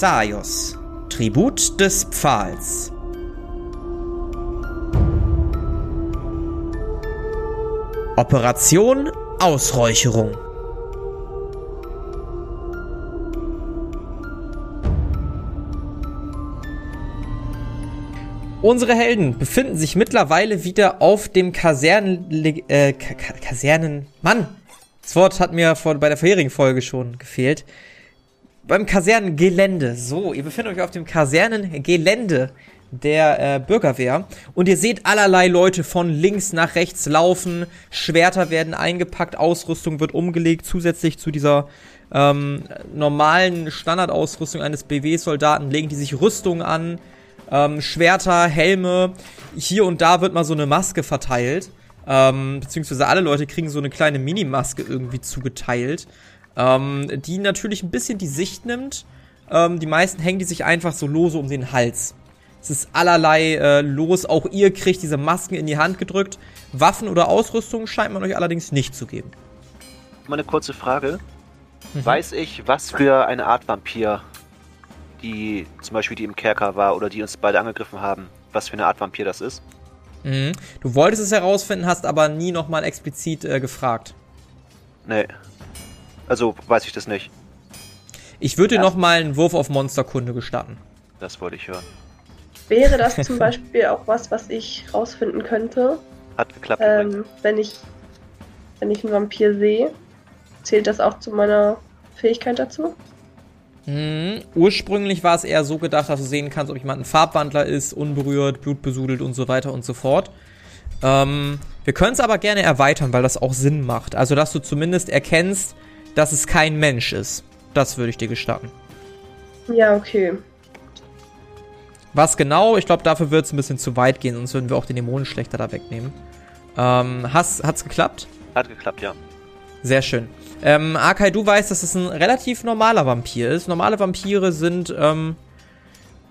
Xaios, Tribut des Pfahls. Operation Ausräucherung. Unsere Helden befinden sich mittlerweile wieder auf dem Kasernen... Äh, Kasernen... Mann! Das Wort hat mir vor, bei der vorherigen Folge schon gefehlt. Beim Kasernengelände. So, ihr befindet euch auf dem Kasernengelände der äh, Bürgerwehr und ihr seht allerlei Leute von links nach rechts laufen, Schwerter werden eingepackt, Ausrüstung wird umgelegt, zusätzlich zu dieser ähm, normalen Standardausrüstung eines BW-Soldaten legen die sich Rüstung an, ähm, Schwerter, Helme. Hier und da wird mal so eine Maske verteilt. Ähm, beziehungsweise alle Leute kriegen so eine kleine Minimaske irgendwie zugeteilt. Ähm, die natürlich ein bisschen die Sicht nimmt. Ähm, die meisten hängen die sich einfach so lose um den Hals. Es ist allerlei äh, los. Auch ihr kriegt diese Masken in die Hand gedrückt. Waffen oder Ausrüstung scheint man euch allerdings nicht zu geben. Mal eine kurze Frage. Mhm. Weiß ich, was für eine Art Vampir die zum Beispiel die im Kerker war oder die uns beide angegriffen haben, was für eine Art Vampir das ist. Mhm. Du wolltest es herausfinden, hast aber nie nochmal explizit äh, gefragt. Nee. Also weiß ich das nicht. Ich würde dir nochmal einen Wurf auf Monsterkunde gestatten. Das wollte ich hören. Wäre das zum Beispiel auch was, was ich rausfinden könnte? Hat geklappt. Ähm, wenn ich wenn ich einen Vampir sehe, zählt das auch zu meiner Fähigkeit dazu? Mhm. Ursprünglich war es eher so gedacht, dass du sehen kannst, ob jemand ein Farbwandler ist, unberührt, blutbesudelt und so weiter und so fort. Ähm, wir können es aber gerne erweitern, weil das auch Sinn macht. Also, dass du zumindest erkennst, dass es kein Mensch ist. Das würde ich dir gestatten. Ja, okay. Was genau? Ich glaube, dafür wird es ein bisschen zu weit gehen, sonst würden wir auch den Dämonenschlechter da wegnehmen. Ähm, has, hat's geklappt? Hat geklappt, ja. Sehr schön. Ähm, Akai, du weißt, dass es ein relativ normaler Vampir ist. Normale Vampire sind ähm,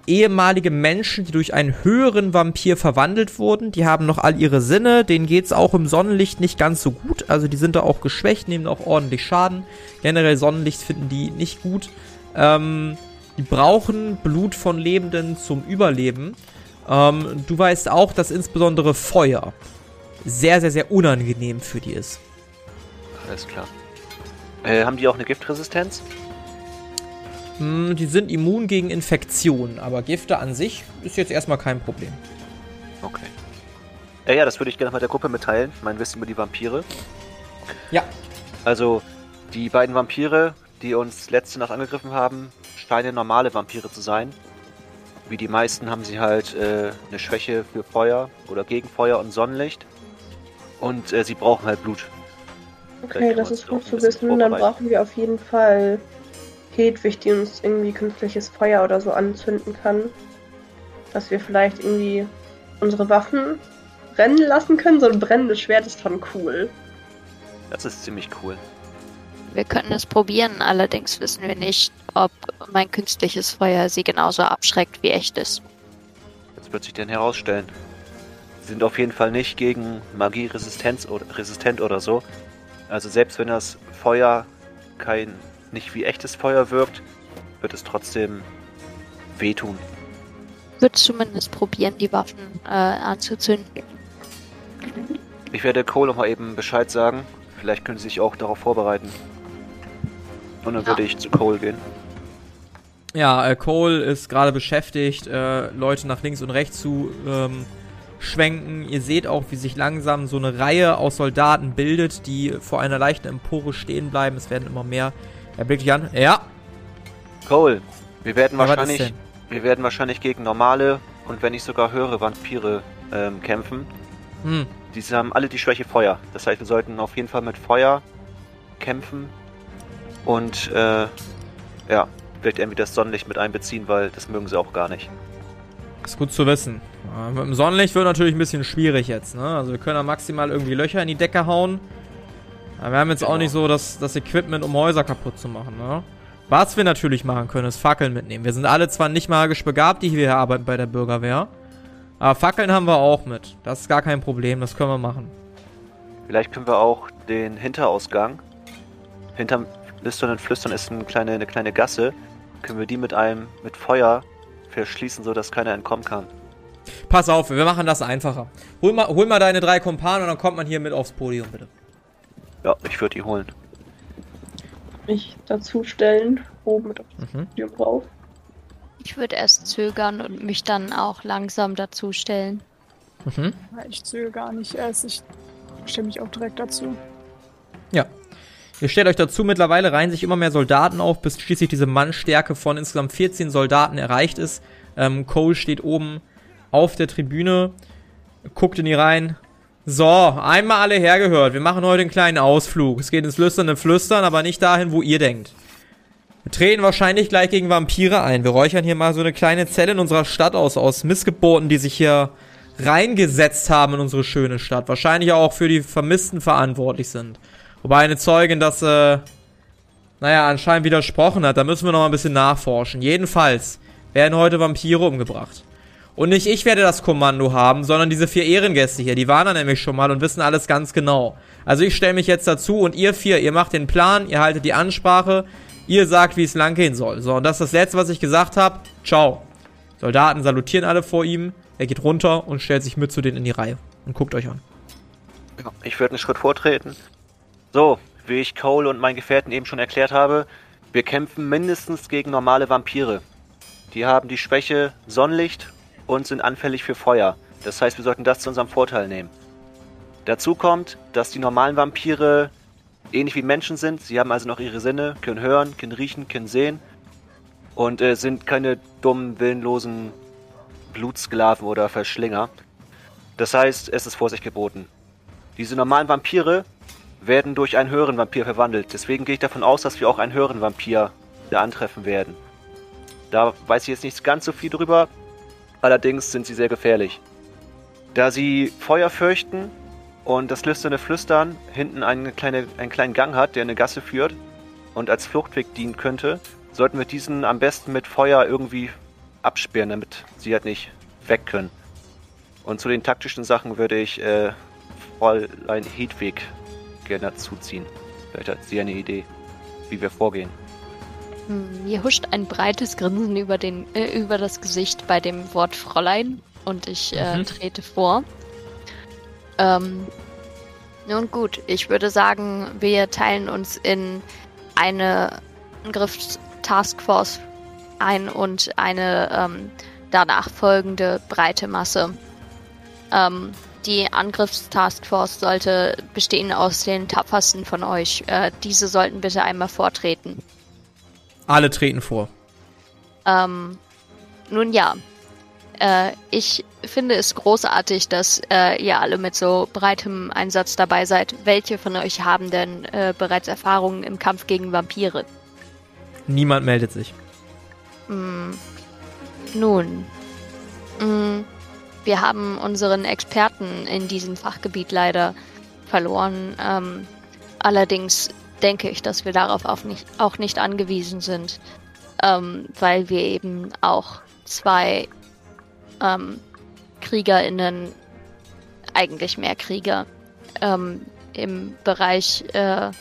ehemalige Menschen, die durch einen höheren Vampir verwandelt wurden. Die haben noch all ihre Sinne. Denen geht es auch im Sonnenlicht nicht ganz so gut. Also die sind da auch geschwächt, nehmen auch ordentlich Schaden. Generell Sonnenlicht finden die nicht gut. Ähm, die brauchen Blut von Lebenden zum Überleben. Ähm, du weißt auch, dass insbesondere Feuer sehr, sehr, sehr unangenehm für die ist. Alles klar. Äh, haben die auch eine Giftresistenz? Hm, die sind immun gegen Infektionen, aber Gifte an sich ist jetzt erstmal kein Problem. Okay. Äh, ja, das würde ich gerne mal der Gruppe mitteilen, mein Wissen über die Vampire. Ja. Also, die beiden Vampire, die uns letzte Nacht angegriffen haben, scheinen normale Vampire zu sein. Wie die meisten haben sie halt äh, eine Schwäche für Feuer oder gegen Feuer und Sonnenlicht. Und äh, sie brauchen halt Blut. Okay, das ist gut zu wissen. Dann brauchen wir auf jeden Fall Hedwig, die uns irgendwie künstliches Feuer oder so anzünden kann. Dass wir vielleicht irgendwie unsere Waffen brennen lassen können. So ein brennendes Schwert ist schon cool. Das ist ziemlich cool. Wir können es probieren, allerdings wissen wir nicht, ob mein künstliches Feuer sie genauso abschreckt wie echtes. Das wird sich denn herausstellen. Sie sind auf jeden Fall nicht gegen Magie resistent oder so. Also selbst wenn das Feuer kein nicht wie echtes Feuer wirkt, wird es trotzdem wehtun. Wird zumindest probieren, die Waffen äh, anzuzünden. Ich werde Cole noch mal eben Bescheid sagen. Vielleicht können sie sich auch darauf vorbereiten. Und dann ja. würde ich zu Cole gehen. Ja, äh, Cole ist gerade beschäftigt, äh, Leute nach links und rechts zu ähm, schwenken. Ihr seht auch, wie sich langsam so eine Reihe aus Soldaten bildet, die vor einer leichten Empore stehen bleiben. Es werden immer mehr. Er blickt dich an. Ja. Cole, wir werden ja, wahrscheinlich, wir werden wahrscheinlich gegen normale und wenn nicht sogar höhere Vampire ähm, kämpfen. Hm. Diese haben alle die Schwäche Feuer. Das heißt, wir sollten auf jeden Fall mit Feuer kämpfen und äh, ja, vielleicht irgendwie das Sonnenlicht mit einbeziehen, weil das mögen sie auch gar nicht. Ist gut zu wissen. Ja, mit dem Sonnenlicht wird natürlich ein bisschen schwierig jetzt, ne? Also wir können da maximal irgendwie Löcher in die Decke hauen. Wir haben jetzt genau. auch nicht so das, das Equipment, um Häuser kaputt zu machen, ne? Was wir natürlich machen können, ist Fackeln mitnehmen. Wir sind alle zwar nicht magisch begabt, die hier arbeiten bei der Bürgerwehr. Aber Fackeln haben wir auch mit. Das ist gar kein Problem, das können wir machen. Vielleicht können wir auch den Hinterausgang. Hinterm Lüstern und Flüstern ist eine kleine, eine kleine Gasse. können wir die mit einem, mit Feuer verschließen, sodass keiner entkommen kann. Pass auf, wir machen das einfacher. Hol mal, hol mal deine drei Kumpanen und dann kommt man hier mit aufs Podium, bitte. Ja, ich würde die holen. Mich dazustellen, oben mit aufs mhm. Podium drauf. Ich würde erst zögern und mich dann auch langsam dazustellen. Mhm. Ich zögere gar nicht erst, ich stelle mich auch direkt dazu. Ja. Ihr stellt euch dazu, mittlerweile reihen sich immer mehr Soldaten auf, bis schließlich diese Mannstärke von insgesamt 14 Soldaten erreicht ist. Ähm, Cole steht oben auf der Tribüne, guckt in die Reihen. So, einmal alle hergehört. Wir machen heute einen kleinen Ausflug. Es geht ins lüsterne Flüstern, aber nicht dahin, wo ihr denkt. Wir treten wahrscheinlich gleich gegen Vampire ein. Wir räuchern hier mal so eine kleine Zelle in unserer Stadt aus, aus Missgeburten, die sich hier reingesetzt haben in unsere schöne Stadt. Wahrscheinlich auch für die Vermissten verantwortlich sind. Wobei eine Zeugin das, äh, naja, anscheinend widersprochen hat. Da müssen wir noch ein bisschen nachforschen. Jedenfalls werden heute Vampire umgebracht. Und nicht ich werde das Kommando haben, sondern diese vier Ehrengäste hier. Die waren da nämlich schon mal und wissen alles ganz genau. Also ich stelle mich jetzt dazu und ihr vier, ihr macht den Plan, ihr haltet die Ansprache, ihr sagt, wie es lang gehen soll. So, und das ist das Letzte, was ich gesagt habe. Ciao. Soldaten salutieren alle vor ihm. Er geht runter und stellt sich mit zu denen in die Reihe und guckt euch an. Ich würde einen Schritt vortreten. So, wie ich Cole und meinen Gefährten eben schon erklärt habe, wir kämpfen mindestens gegen normale Vampire. Die haben die Schwäche Sonnenlicht und sind anfällig für Feuer. Das heißt, wir sollten das zu unserem Vorteil nehmen. Dazu kommt, dass die normalen Vampire ähnlich wie Menschen sind. Sie haben also noch ihre Sinne, können hören, können riechen, können sehen und äh, sind keine dummen, willenlosen Blutsklaven oder Verschlinger. Das heißt, es ist Vorsicht geboten. Diese normalen Vampire werden durch einen höheren Vampir verwandelt. Deswegen gehe ich davon aus, dass wir auch einen höheren Vampir da antreffen werden. Da weiß ich jetzt nicht ganz so viel drüber. Allerdings sind sie sehr gefährlich. Da sie Feuer fürchten und das lüsterne Flüstern hinten eine kleine, einen kleinen Gang hat, der eine Gasse führt und als Fluchtweg dienen könnte, sollten wir diesen am besten mit Feuer irgendwie absperren, damit sie halt nicht weg können. Und zu den taktischen Sachen würde ich äh, Fräulein Hedwig gerne dazuziehen. Vielleicht hat sie eine Idee, wie wir vorgehen. Hm, mir huscht ein breites Grinsen über, den, äh, über das Gesicht bei dem Wort Fräulein und ich äh, mhm. trete vor. Ähm, nun gut, ich würde sagen, wir teilen uns in eine Angriffstaskforce ein und eine ähm, danach folgende breite Masse. Ähm, die Angriffstaskforce sollte bestehen aus den tapfersten von euch. Äh, diese sollten bitte einmal vortreten. Alle treten vor. Ähm, nun ja. Äh, ich finde es großartig, dass äh, ihr alle mit so breitem Einsatz dabei seid. Welche von euch haben denn äh, bereits Erfahrungen im Kampf gegen Vampire? Niemand meldet sich. Mm, nun. Mm, wir haben unseren Experten in diesem Fachgebiet leider verloren. Ähm, allerdings denke ich, dass wir darauf auch nicht, auch nicht angewiesen sind, ähm, weil wir eben auch zwei ähm, KriegerInnen, eigentlich mehr Krieger, ähm, im Bereich äh,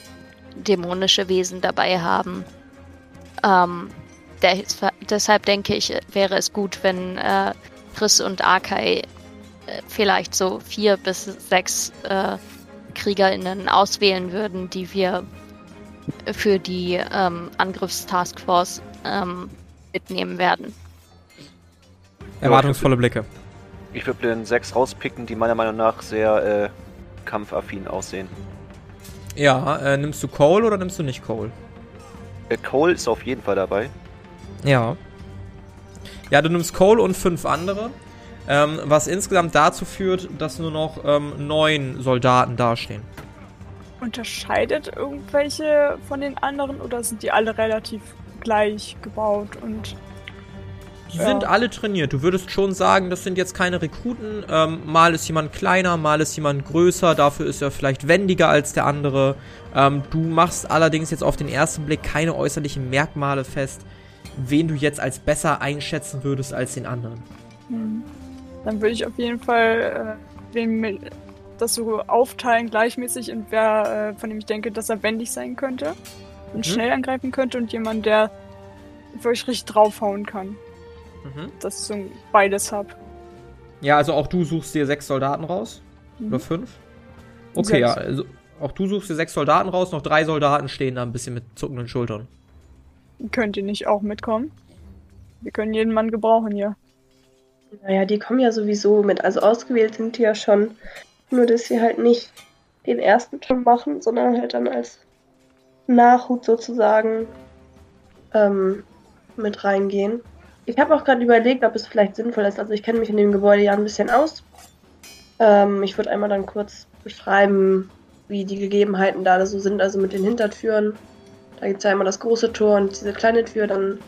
dämonische Wesen dabei haben. Ähm, der, deshalb denke ich, wäre es gut, wenn äh, Chris und Arkai äh, vielleicht so vier bis sechs äh, KriegerInnen auswählen würden, die wir für die ähm, Angriffstaskforce ähm, mitnehmen werden. Erwartungsvolle Blicke. Ich würde den sechs rauspicken, die meiner Meinung nach sehr äh, kampfaffin aussehen. Ja, äh, nimmst du Cole oder nimmst du nicht Cole? Äh, Cole ist auf jeden Fall dabei. Ja. Ja, du nimmst Cole und fünf andere. Ähm, was insgesamt dazu führt, dass nur noch ähm, neun Soldaten dastehen unterscheidet irgendwelche von den anderen oder sind die alle relativ gleich gebaut und die ja. sind alle trainiert. Du würdest schon sagen, das sind jetzt keine Rekruten. Ähm, mal ist jemand kleiner, mal ist jemand größer. Dafür ist er vielleicht wendiger als der andere. Ähm, du machst allerdings jetzt auf den ersten Blick keine äußerlichen Merkmale fest, wen du jetzt als besser einschätzen würdest als den anderen. Hm. Dann würde ich auf jeden Fall äh, wen das so aufteilen gleichmäßig und wer, äh, von dem ich denke, dass er wendig sein könnte und mhm. schnell angreifen könnte und jemand, der wo ich richtig draufhauen kann. Mhm. Dass ich so beides hab. Ja, also auch du suchst dir sechs Soldaten raus? Mhm. Oder fünf? Okay, sechs. ja, also auch du suchst dir sechs Soldaten raus, noch drei Soldaten stehen da ein bisschen mit zuckenden Schultern. Könnt ihr nicht auch mitkommen? Wir können jeden Mann gebrauchen hier. Naja, die kommen ja sowieso mit. Also ausgewählt sind die ja schon. Nur, dass sie halt nicht den ersten Turm machen, sondern halt dann als Nachhut sozusagen ähm, mit reingehen. Ich habe auch gerade überlegt, ob es vielleicht sinnvoll ist. Also ich kenne mich in dem Gebäude ja ein bisschen aus. Ähm, ich würde einmal dann kurz beschreiben, wie die Gegebenheiten da so sind, also mit den Hintertüren. Da gibt es ja einmal das große Tor und diese kleine Tür, dann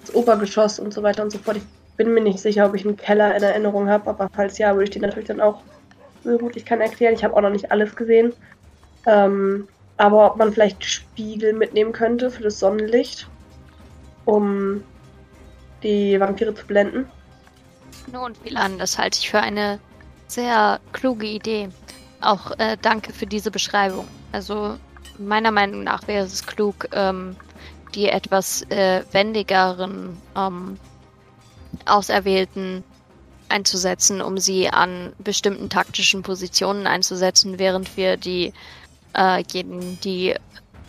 das Obergeschoss und so weiter und so fort. Ich bin mir nicht sicher, ob ich einen Keller in Erinnerung habe, aber falls ja, würde ich den natürlich dann auch so gut ich kann erklären. Ich habe auch noch nicht alles gesehen. Ähm, aber ob man vielleicht Spiegel mitnehmen könnte für das Sonnenlicht, um die Vampire zu blenden. Nun, Milan, das halte ich für eine sehr kluge Idee. Auch äh, danke für diese Beschreibung. Also meiner Meinung nach wäre es klug, ähm, die etwas äh, wendigeren ähm, Auserwählten einzusetzen, um sie an bestimmten taktischen Positionen einzusetzen, während wir die diejenigen, äh, die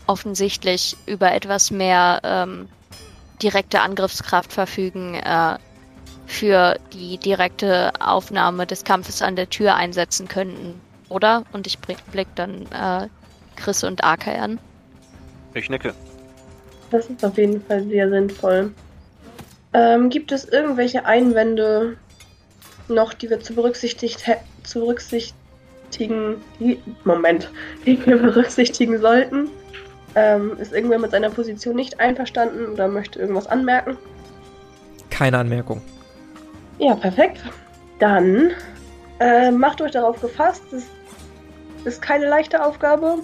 offensichtlich über etwas mehr ähm, direkte Angriffskraft verfügen, äh, für die direkte Aufnahme des Kampfes an der Tür einsetzen könnten, oder? Und ich blick dann äh, Chris und Arke an. Ich nicke. Das ist auf jeden Fall sehr sinnvoll. Ähm, gibt es irgendwelche Einwände noch, die wir zu, berücksichtigt zu berücksichtigen, Moment, die wir berücksichtigen sollten? Ähm, ist irgendwer mit seiner Position nicht einverstanden oder möchte irgendwas anmerken? Keine Anmerkung. Ja, perfekt. Dann äh, macht euch darauf gefasst. Es ist keine leichte Aufgabe.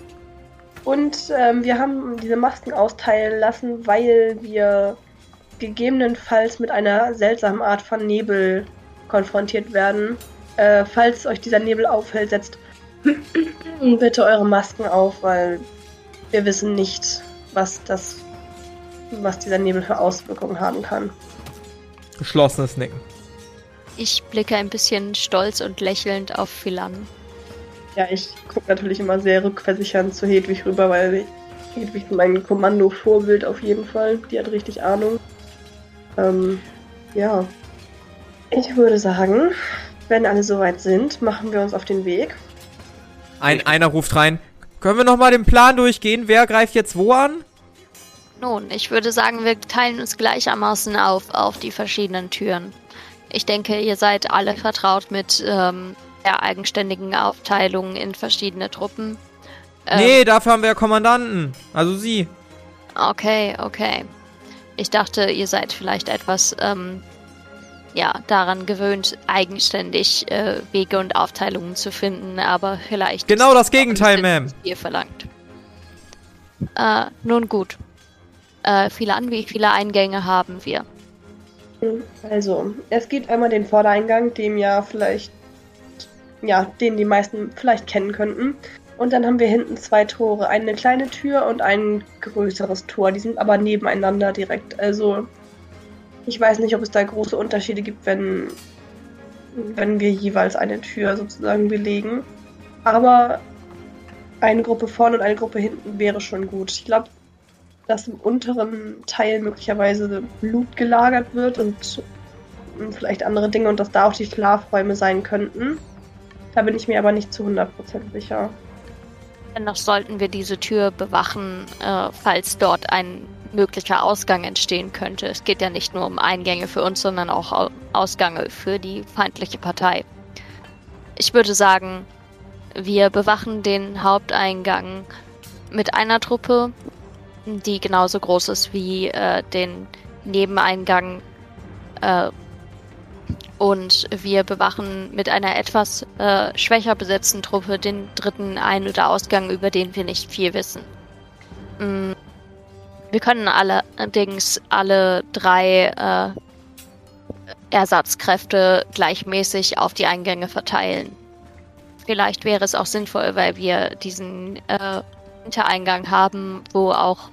Und ähm, wir haben diese Masken austeilen lassen, weil wir gegebenenfalls mit einer seltsamen Art von Nebel konfrontiert werden. Äh, falls euch dieser Nebel auffällt, setzt bitte eure Masken auf, weil wir wissen nicht, was das, was dieser Nebel für Auswirkungen haben kann. Geschlossenes Nicken. Ich blicke ein bisschen stolz und lächelnd auf Philan. Ja, ich gucke natürlich immer sehr rückversichernd zu Hedwig rüber, weil Hedwig ist mein Kommando-Vorbild auf jeden Fall. Die hat richtig Ahnung. Ähm, ja. Ich würde sagen, wenn alle soweit sind, machen wir uns auf den Weg. Ein, einer ruft rein. Können wir nochmal den Plan durchgehen? Wer greift jetzt wo an? Nun, ich würde sagen, wir teilen uns gleichermaßen auf, auf die verschiedenen Türen. Ich denke, ihr seid alle vertraut mit ähm, der eigenständigen Aufteilung in verschiedene Truppen. Ähm, nee, dafür haben wir ja Kommandanten. Also sie. Okay, okay. Ich dachte, ihr seid vielleicht etwas, ähm, ja, daran gewöhnt, eigenständig äh, Wege und Aufteilungen zu finden, aber vielleicht. Genau das Gegenteil, Ma'am. Ihr verlangt. Äh, nun gut. Äh, viele an, wie viele Eingänge haben wir? Also, es gibt einmal den Vordereingang, dem ja vielleicht ja, den die meisten vielleicht kennen könnten. Und dann haben wir hinten zwei Tore, eine kleine Tür und ein größeres Tor. Die sind aber nebeneinander direkt. Also ich weiß nicht, ob es da große Unterschiede gibt, wenn, wenn wir jeweils eine Tür sozusagen belegen. Aber eine Gruppe vorne und eine Gruppe hinten wäre schon gut. Ich glaube, dass im unteren Teil möglicherweise Blut gelagert wird und vielleicht andere Dinge und dass da auch die Schlafräume sein könnten. Da bin ich mir aber nicht zu 100% sicher. Dennoch sollten wir diese Tür bewachen, äh, falls dort ein möglicher Ausgang entstehen könnte. Es geht ja nicht nur um Eingänge für uns, sondern auch Ausgänge für die feindliche Partei. Ich würde sagen, wir bewachen den Haupteingang mit einer Truppe, die genauso groß ist wie äh, den Nebeneingang äh, und wir bewachen mit einer etwas äh, schwächer besetzten Truppe den dritten Ein- oder Ausgang, über den wir nicht viel wissen. Mm. Wir können allerdings alle drei äh, Ersatzkräfte gleichmäßig auf die Eingänge verteilen. Vielleicht wäre es auch sinnvoll, weil wir diesen äh, Hintereingang haben, wo auch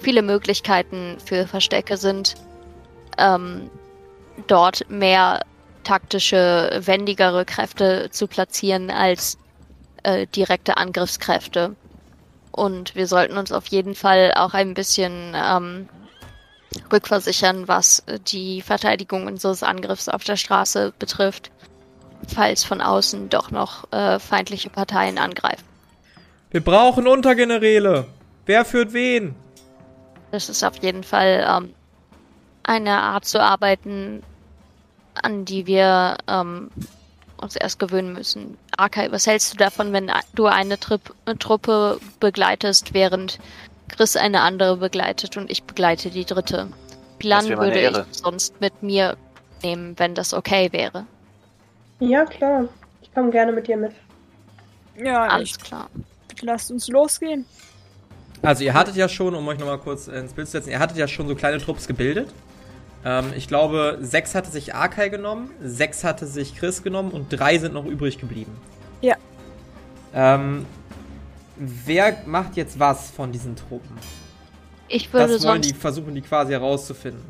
viele Möglichkeiten für Verstecke sind, ähm, dort mehr taktische, wendigere Kräfte zu platzieren als äh, direkte Angriffskräfte. Und wir sollten uns auf jeden Fall auch ein bisschen ähm, rückversichern, was die Verteidigung unseres Angriffs auf der Straße betrifft, falls von außen doch noch äh, feindliche Parteien angreifen. Wir brauchen Untergeneräle. Wer führt wen? Das ist auf jeden Fall ähm, eine Art zu arbeiten, an die wir ähm, uns erst gewöhnen müssen. Arkai, was hältst du davon, wenn du eine, Trip, eine Truppe begleitest, während Chris eine andere begleitet und ich begleite die dritte? Plan würde Ehre. ich sonst mit mir nehmen, wenn das okay wäre. Ja, klar. Ich komme gerne mit dir mit. Ja, alles klar. Lasst uns losgehen. Also ihr hattet ja schon, um euch nochmal kurz ins Bild zu setzen, ihr hattet ja schon so kleine Trupps gebildet. Ähm, ich glaube, sechs hatte sich Arkai genommen, sechs hatte sich Chris genommen und drei sind noch übrig geblieben. Ja. Ähm, wer macht jetzt was von diesen Truppen? Ich würde das wollen die versuchen, die quasi herauszufinden.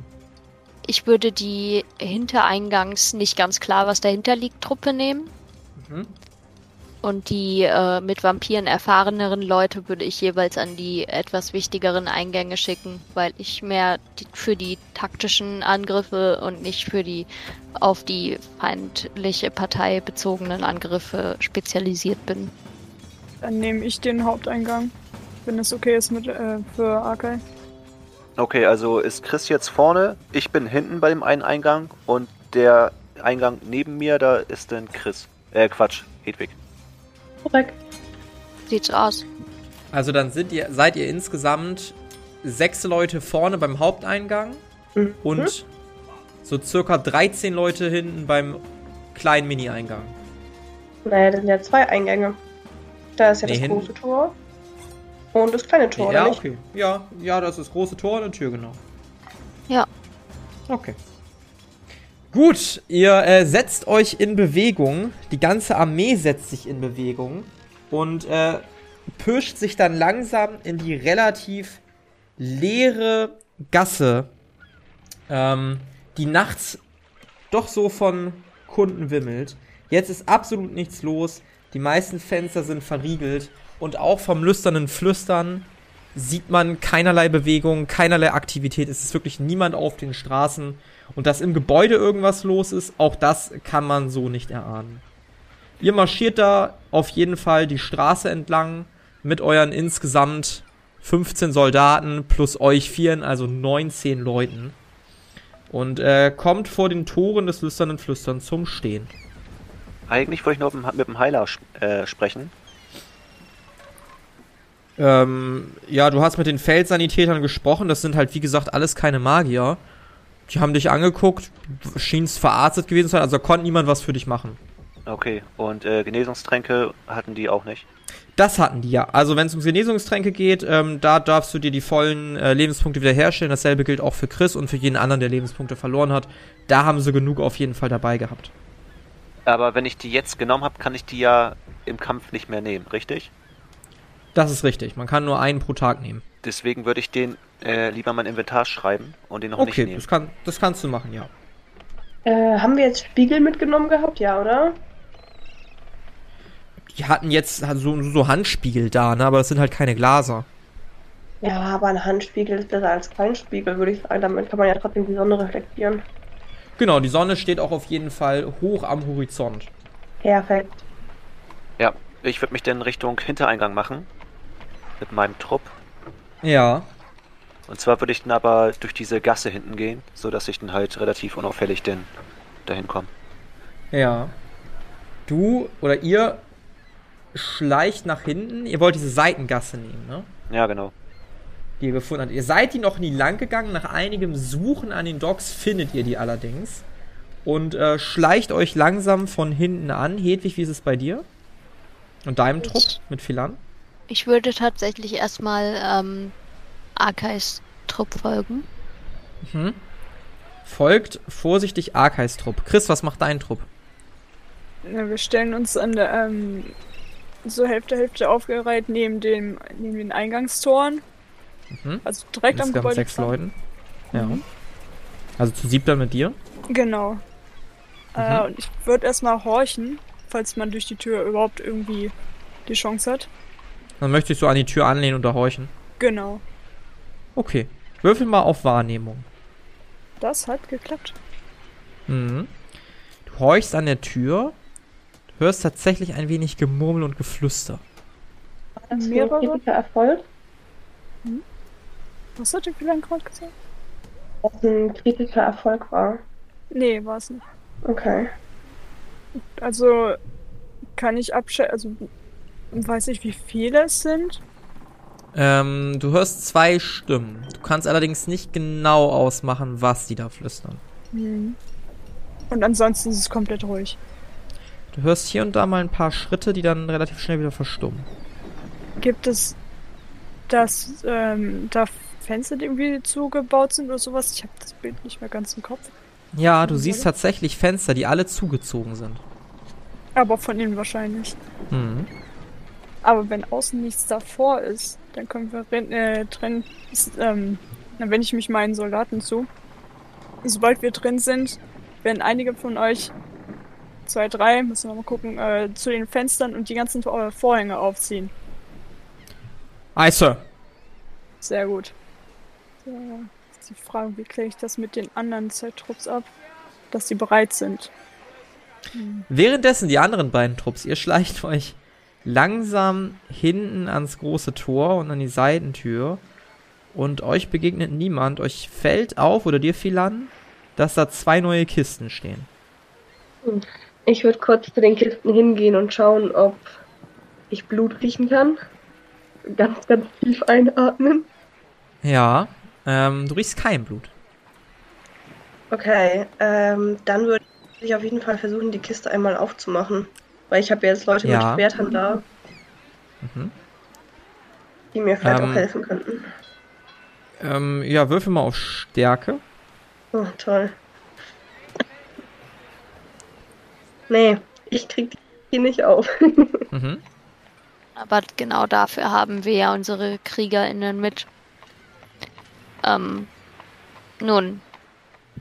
Ich würde die hintereingangs nicht ganz klar, was dahinter liegt, Truppe nehmen. Mhm. Und die äh, mit Vampiren erfahreneren Leute würde ich jeweils an die etwas wichtigeren Eingänge schicken, weil ich mehr die, für die taktischen Angriffe und nicht für die auf die feindliche Partei bezogenen Angriffe spezialisiert bin. Dann nehme ich den Haupteingang, wenn es okay ist mit äh, für Arkai. Okay, also ist Chris jetzt vorne, ich bin hinten bei dem einen Eingang und der Eingang neben mir, da ist dann Chris. Äh, Quatsch, Hedwig. Korrekt. Sieht so aus. Also dann sind ihr, seid ihr insgesamt sechs Leute vorne beim Haupteingang mhm. und so circa 13 Leute hinten beim kleinen Mini-Eingang. Naja, das sind ja zwei Eingänge. Da ist ja nee, das hinten. große Tor. Und das kleine Tor, Ja, okay. Ja, ja, das ist das große Tor und eine Tür, genau. Ja. Okay. Gut, ihr äh, setzt euch in Bewegung. Die ganze Armee setzt sich in Bewegung und äh, pirscht sich dann langsam in die relativ leere Gasse, ähm, die nachts doch so von Kunden wimmelt. Jetzt ist absolut nichts los. Die meisten Fenster sind verriegelt und auch vom lüsternen Flüstern sieht man keinerlei Bewegung, keinerlei Aktivität. Es ist wirklich niemand auf den Straßen. Und dass im Gebäude irgendwas los ist, auch das kann man so nicht erahnen. Ihr marschiert da auf jeden Fall die Straße entlang mit euren insgesamt 15 Soldaten plus euch vieren, also 19 Leuten. Und äh, kommt vor den Toren des lüsternen Flüstern zum Stehen. Eigentlich wollte ich noch mit dem Heiler äh, sprechen. Ähm, ja, du hast mit den Feldsanitätern gesprochen. Das sind halt, wie gesagt, alles keine Magier. Die haben dich angeguckt, schienst verarztet gewesen zu sein, also konnte niemand was für dich machen. Okay, und äh, Genesungstränke hatten die auch nicht? Das hatten die ja. Also wenn es um Genesungstränke geht, ähm, da darfst du dir die vollen äh, Lebenspunkte wiederherstellen. Dasselbe gilt auch für Chris und für jeden anderen, der Lebenspunkte verloren hat. Da haben sie genug auf jeden Fall dabei gehabt. Aber wenn ich die jetzt genommen habe, kann ich die ja im Kampf nicht mehr nehmen, richtig? Das ist richtig. Man kann nur einen pro Tag nehmen. Deswegen würde ich den äh, lieber mein Inventar schreiben und den noch okay, nicht nehmen. Okay, das, kann, das kannst du machen, ja. Äh, haben wir jetzt Spiegel mitgenommen gehabt, ja, oder? Die hatten jetzt so, so Handspiegel da, ne? aber das sind halt keine Glaser. Ja, aber ein Handspiegel ist besser als kein Spiegel, würde ich sagen. Damit kann man ja trotzdem die Sonne reflektieren. Genau, die Sonne steht auch auf jeden Fall hoch am Horizont. Perfekt. Ja, ich würde mich dann Richtung Hintereingang machen. Mit meinem Trupp. Ja. Und zwar würde ich dann aber durch diese Gasse hinten gehen, so dass ich dann halt relativ unauffällig denn dahin komme. Ja. Du oder ihr schleicht nach hinten. Ihr wollt diese Seitengasse nehmen, ne? Ja, genau. Die ihr gefunden habt. Ihr seid die noch nie lang gegangen. Nach einigem Suchen an den Docks findet ihr die allerdings. Und äh, schleicht euch langsam von hinten an. Hedwig, wie ist es bei dir? Und deinem ich, Trupp mit Philan? Ich würde tatsächlich erstmal ähm, Arkais Trupp folgen. Mhm. Folgt vorsichtig Arkais Trupp. Chris, was macht dein Trupp? Ja, wir stellen uns an der, ähm, so Hälfte, Hälfte aufgereiht neben, dem, neben den Eingangstoren. Mhm. Also direkt Insgesamt am Gebäude. sechs Leuten. Ja. Mhm. Also zu siebter mit dir? Genau. Mhm. Äh, und ich würde erstmal horchen, falls man durch die Tür überhaupt irgendwie die Chance hat. Dann möchtest du an die Tür anlehnen und da horchen? Genau. Okay. Würfel mal auf Wahrnehmung. Das hat geklappt. Mhm. Du horchst an der Tür, hörst tatsächlich ein wenig Gemurmel und Geflüster. War das ein kritischer Erfolg? Hm? Was hat der Kühler gerade gesagt? Dass ein kritischer Erfolg war. Nee, war es nicht. Okay. Also kann ich abschätzen, also weiß ich, wie viele es sind? Ähm, du hörst zwei Stimmen. Du kannst allerdings nicht genau ausmachen, was die da flüstern. Hm. Und ansonsten ist es komplett ruhig. Du hörst hier und da mal ein paar Schritte, die dann relativ schnell wieder verstummen. Gibt es das, ähm, da Fenster, die irgendwie zugebaut sind oder sowas? Ich habe das Bild nicht mehr ganz im Kopf. Ja, du siehst tatsächlich Fenster, die alle zugezogen sind. Aber von innen wahrscheinlich. Mhm. Aber wenn außen nichts davor ist, dann können wir äh, drin. Ähm, dann wende ich mich meinen Soldaten zu. Sobald wir drin sind, werden einige von euch, zwei, drei, müssen wir mal gucken, äh, zu den Fenstern und die ganzen äh, Vorhänge aufziehen. Aye, Sir. Sehr gut. Ja, ist die Frage, wie kläre ich das mit den anderen Z-Trupps ab, dass sie bereit sind. Hm. Währenddessen die anderen beiden Trupps, ihr schleicht euch langsam hinten ans große Tor und an die Seitentür und euch begegnet niemand. Euch fällt auf, oder dir fiel an, dass da zwei neue Kisten stehen. Ich würde kurz zu den Kisten hingehen und schauen, ob ich Blut riechen kann. Ganz, ganz tief einatmen. Ja, ähm, du riechst kein Blut. Okay, ähm, dann würde ich auf jeden Fall versuchen, die Kiste einmal aufzumachen. Weil ich habe ja jetzt Leute ja. mit Schwertern da. Mhm. Die mir vielleicht ähm, auch helfen könnten. Ähm, ja, würfel mal auf Stärke. Oh, toll. Nee, ich krieg die nicht auf. mhm. Aber genau dafür haben wir ja unsere KriegerInnen mit. Ähm, nun,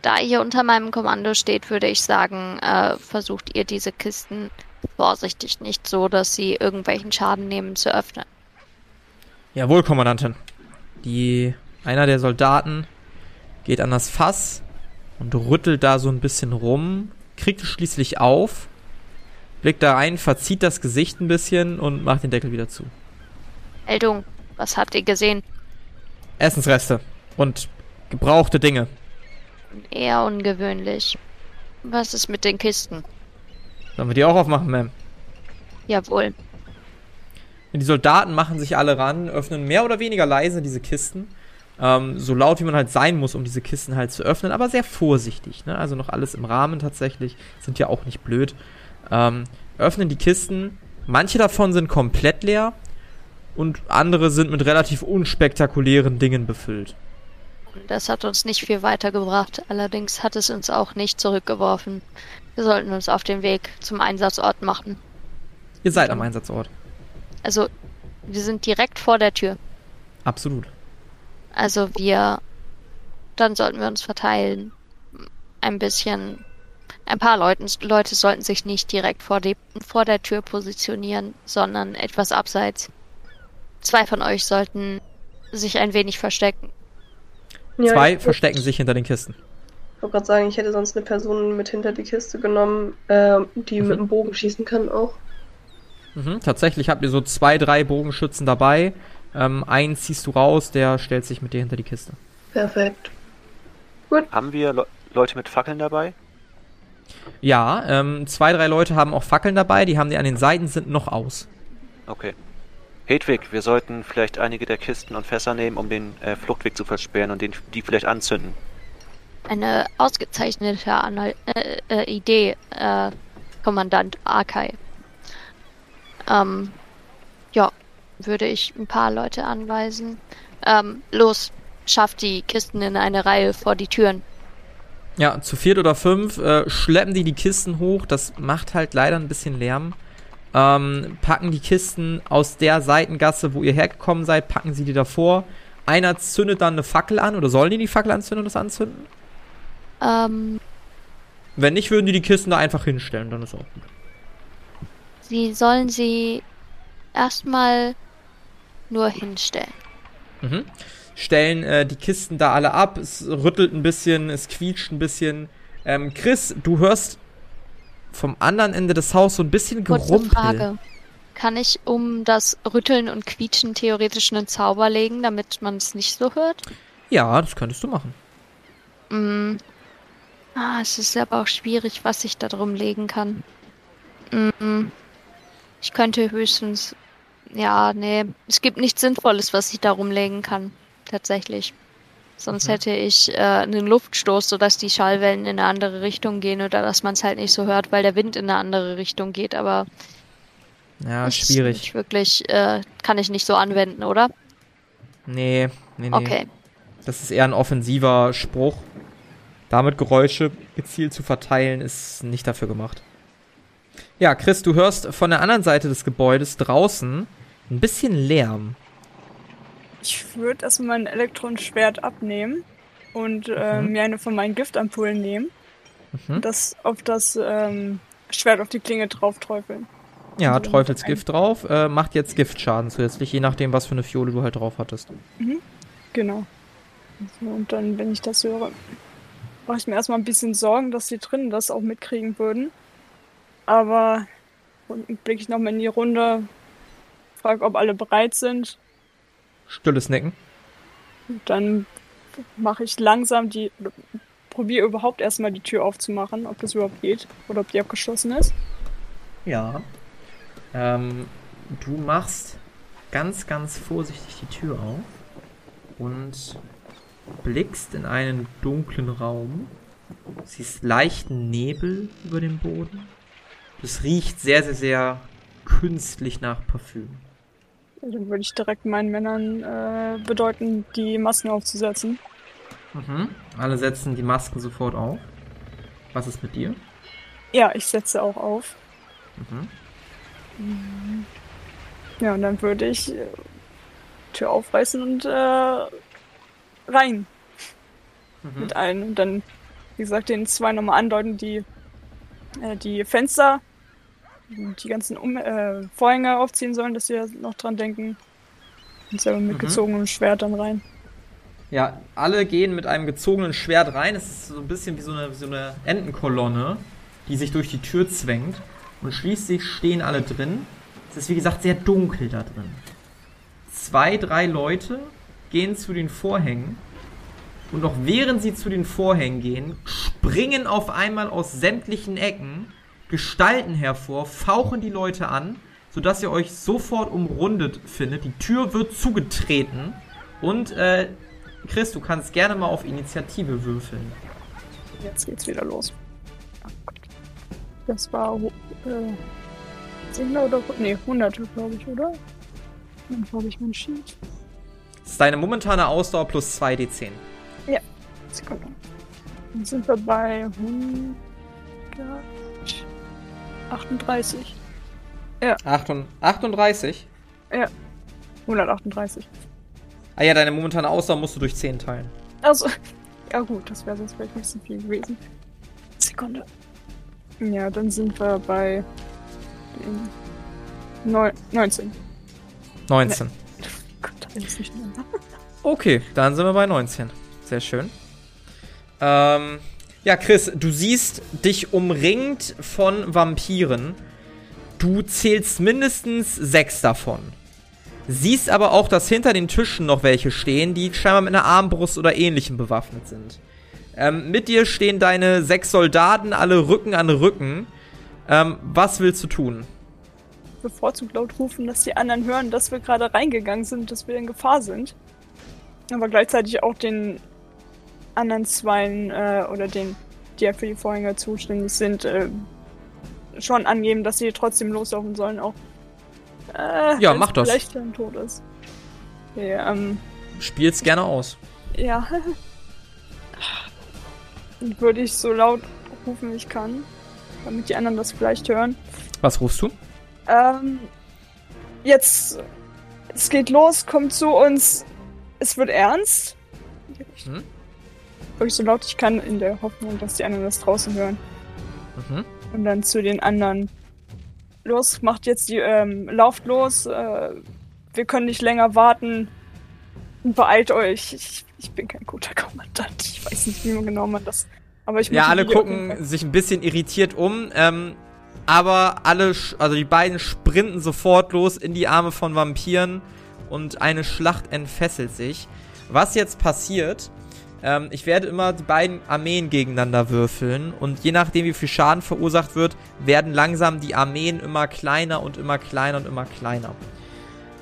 da ihr unter meinem Kommando steht, würde ich sagen, äh, versucht ihr diese Kisten vorsichtig, nicht so, dass sie irgendwelchen Schaden nehmen, zu öffnen. Jawohl, Kommandantin. Die, einer der Soldaten geht an das Fass und rüttelt da so ein bisschen rum, kriegt es schließlich auf, blickt da rein, verzieht das Gesicht ein bisschen und macht den Deckel wieder zu. Meldung, was habt ihr gesehen? Essensreste und gebrauchte Dinge. Eher ungewöhnlich. Was ist mit den Kisten? Sollen wir die auch aufmachen, Ma'am? Jawohl. Die Soldaten machen sich alle ran, öffnen mehr oder weniger leise diese Kisten. Ähm, so laut wie man halt sein muss, um diese Kisten halt zu öffnen, aber sehr vorsichtig. Ne? Also noch alles im Rahmen tatsächlich. Sind ja auch nicht blöd. Ähm, öffnen die Kisten. Manche davon sind komplett leer und andere sind mit relativ unspektakulären Dingen befüllt. Das hat uns nicht viel weitergebracht, allerdings hat es uns auch nicht zurückgeworfen. Wir sollten uns auf den Weg zum Einsatzort machen. Ihr seid am Einsatzort. Also, wir sind direkt vor der Tür. Absolut. Also wir. Dann sollten wir uns verteilen. Ein bisschen. Ein paar Leuten, Leute sollten sich nicht direkt vor, die, vor der Tür positionieren, sondern etwas abseits. Zwei von euch sollten sich ein wenig verstecken. Ja, Zwei verstecken sich hinter den Kisten. Ich wollte gerade sagen, ich hätte sonst eine Person mit hinter die Kiste genommen, äh, die mhm. mit dem Bogen schießen kann auch. Mhm, tatsächlich habt ihr so zwei, drei Bogenschützen dabei. Ähm, einen ziehst du raus, der stellt sich mit dir hinter die Kiste. Perfekt. Gut. Haben wir Le Leute mit Fackeln dabei? Ja, ähm, zwei, drei Leute haben auch Fackeln dabei, die haben die an den Seiten, sind noch aus. Okay. Hedwig, wir sollten vielleicht einige der Kisten und Fässer nehmen, um den äh, Fluchtweg zu versperren und den, die vielleicht anzünden eine ausgezeichnete Anal äh, äh, Idee, äh, Kommandant Arkai. Ähm, ja, würde ich ein paar Leute anweisen. Ähm, los, schafft die Kisten in eine Reihe vor die Türen. Ja, zu viert oder fünf äh, schleppen die die Kisten hoch. Das macht halt leider ein bisschen Lärm. Ähm, packen die Kisten aus der Seitengasse, wo ihr hergekommen seid, packen sie die davor einer zündet dann eine Fackel an oder sollen die die Fackel anzünden und das anzünden? Ähm. Wenn nicht, würden die die Kisten da einfach hinstellen, dann ist auch gut. Sie sollen sie erstmal nur hinstellen. Mhm. Stellen äh, die Kisten da alle ab, es rüttelt ein bisschen, es quietscht ein bisschen. Ähm, Chris, du hörst vom anderen Ende des Hauses so ein bisschen Gerumpel. Frage. Kann ich um das Rütteln und Quietschen theoretisch einen Zauber legen, damit man es nicht so hört? Ja, das könntest du machen. Mm. Ah, es ist aber auch schwierig, was ich da drum legen kann. Mm. Ich könnte höchstens. Ja, nee. Es gibt nichts Sinnvolles, was ich da rumlegen kann. Tatsächlich. Sonst mhm. hätte ich äh, einen Luftstoß, sodass die Schallwellen in eine andere Richtung gehen oder dass man es halt nicht so hört, weil der Wind in eine andere Richtung geht. Aber ja, schwierig. Nicht wirklich, äh, kann ich nicht so anwenden, oder? Nee, nee, nee. Okay. Das ist eher ein offensiver Spruch. Damit Geräusche gezielt zu verteilen, ist nicht dafür gemacht. Ja, Chris, du hörst von der anderen Seite des Gebäudes draußen ein bisschen Lärm. Ich würde erstmal mein Elektronenschwert abnehmen und äh, mhm. mir eine von meinen Giftampullen nehmen. Mhm. Das auf das ähm, Schwert auf die Klinge drauf träufeln. Ja, also Teufelsgift drauf. Äh, macht jetzt Giftschaden zusätzlich, je nachdem, was für eine Fiole du halt drauf hattest. Mhm. Genau. So, und dann, wenn ich das höre, mache ich mir erstmal ein bisschen Sorgen, dass die drinnen das auch mitkriegen würden. Aber blicke ich nochmal in die Runde, frage, ob alle bereit sind. Stilles Necken. Und dann mache ich langsam die. Probiere überhaupt erstmal die Tür aufzumachen, ob das überhaupt geht oder ob die abgeschlossen ist. Ja. Ähm, du machst ganz, ganz vorsichtig die Tür auf und blickst in einen dunklen Raum. Siehst leichten Nebel über dem Boden. Es riecht sehr, sehr, sehr künstlich nach Parfüm. Dann würde ich direkt meinen Männern äh, bedeuten, die Masken aufzusetzen. Mhm. Alle setzen die Masken sofort auf. Was ist mit dir? Ja, ich setze auch auf. Mhm. Ja, und dann würde ich äh, Tür aufreißen und äh, rein. Mhm. Mit allen. Und dann, wie gesagt, den zwei nochmal andeuten, die äh, die Fenster, die ganzen um äh, Vorhänge aufziehen sollen, dass sie noch dran denken. Und selber mit mhm. gezogenem Schwert dann rein. Ja, alle gehen mit einem gezogenen Schwert rein. Es ist so ein bisschen wie so eine, wie so eine Entenkolonne, die sich durch die Tür zwängt. Und schließlich stehen alle drin. Es ist wie gesagt sehr dunkel da drin. Zwei, drei Leute gehen zu den Vorhängen. Und noch während sie zu den Vorhängen gehen, springen auf einmal aus sämtlichen Ecken Gestalten hervor, fauchen die Leute an, sodass ihr euch sofort umrundet findet. Die Tür wird zugetreten. Und äh, Chris, du kannst gerne mal auf Initiative würfeln. Jetzt geht's wieder los. Das war äh, 10 oder nee, 100, glaube ich, oder? Dann habe ich mein Sheet. Das ist deine momentane Ausdauer plus 2 D10. Ja, Sekunde. Dann sind wir bei 138. Ja. 38? Ja. 138. Ah ja, deine momentane Ausdauer musst du durch 10 teilen. Also, ja gut, das wäre sonst vielleicht nicht so viel gewesen. Sekunde. Ja, dann sind wir bei 19. 19. Gott, alles nicht Okay, dann sind wir bei 19. Sehr schön. Ähm, ja, Chris, du siehst dich umringt von Vampiren. Du zählst mindestens sechs davon. Siehst aber auch, dass hinter den Tischen noch welche stehen, die scheinbar mit einer Armbrust oder ähnlichem bewaffnet sind. Ähm, mit dir stehen deine sechs Soldaten, alle Rücken an Rücken. Ähm, was willst du tun? Bevorzugt laut rufen, dass die anderen hören, dass wir gerade reingegangen sind, dass wir in Gefahr sind. Aber gleichzeitig auch den anderen Zweien äh, oder den, die ja für die Vorhänge zuständig sind, äh, schon angeben, dass sie trotzdem loslaufen sollen, auch. Äh, ja, mach das. Vielleicht dann tot ist. Okay, ähm, Spiel's gerne aus. Ja. Würde ich so laut rufen, wie ich kann, damit die anderen das vielleicht hören. Was rufst du? Ähm, jetzt, es geht los, kommt zu uns, es wird ernst. Hm? Ich so laut ich kann, in der Hoffnung, dass die anderen das draußen hören. Mhm. Und dann zu den anderen. Los, macht jetzt die, ähm, lauft los. Äh, wir können nicht länger warten. Beeilt euch. Ich, ich bin kein guter Kommandant. Ich weiß nicht, wie genau man das. Aber ich Ja, alle gucken sich ein bisschen irritiert um. Ähm, aber alle, also die beiden sprinten sofort los in die Arme von Vampiren und eine Schlacht entfesselt sich. Was jetzt passiert, ähm, ich werde immer die beiden Armeen gegeneinander würfeln und je nachdem, wie viel Schaden verursacht wird, werden langsam die Armeen immer kleiner und immer kleiner und immer kleiner.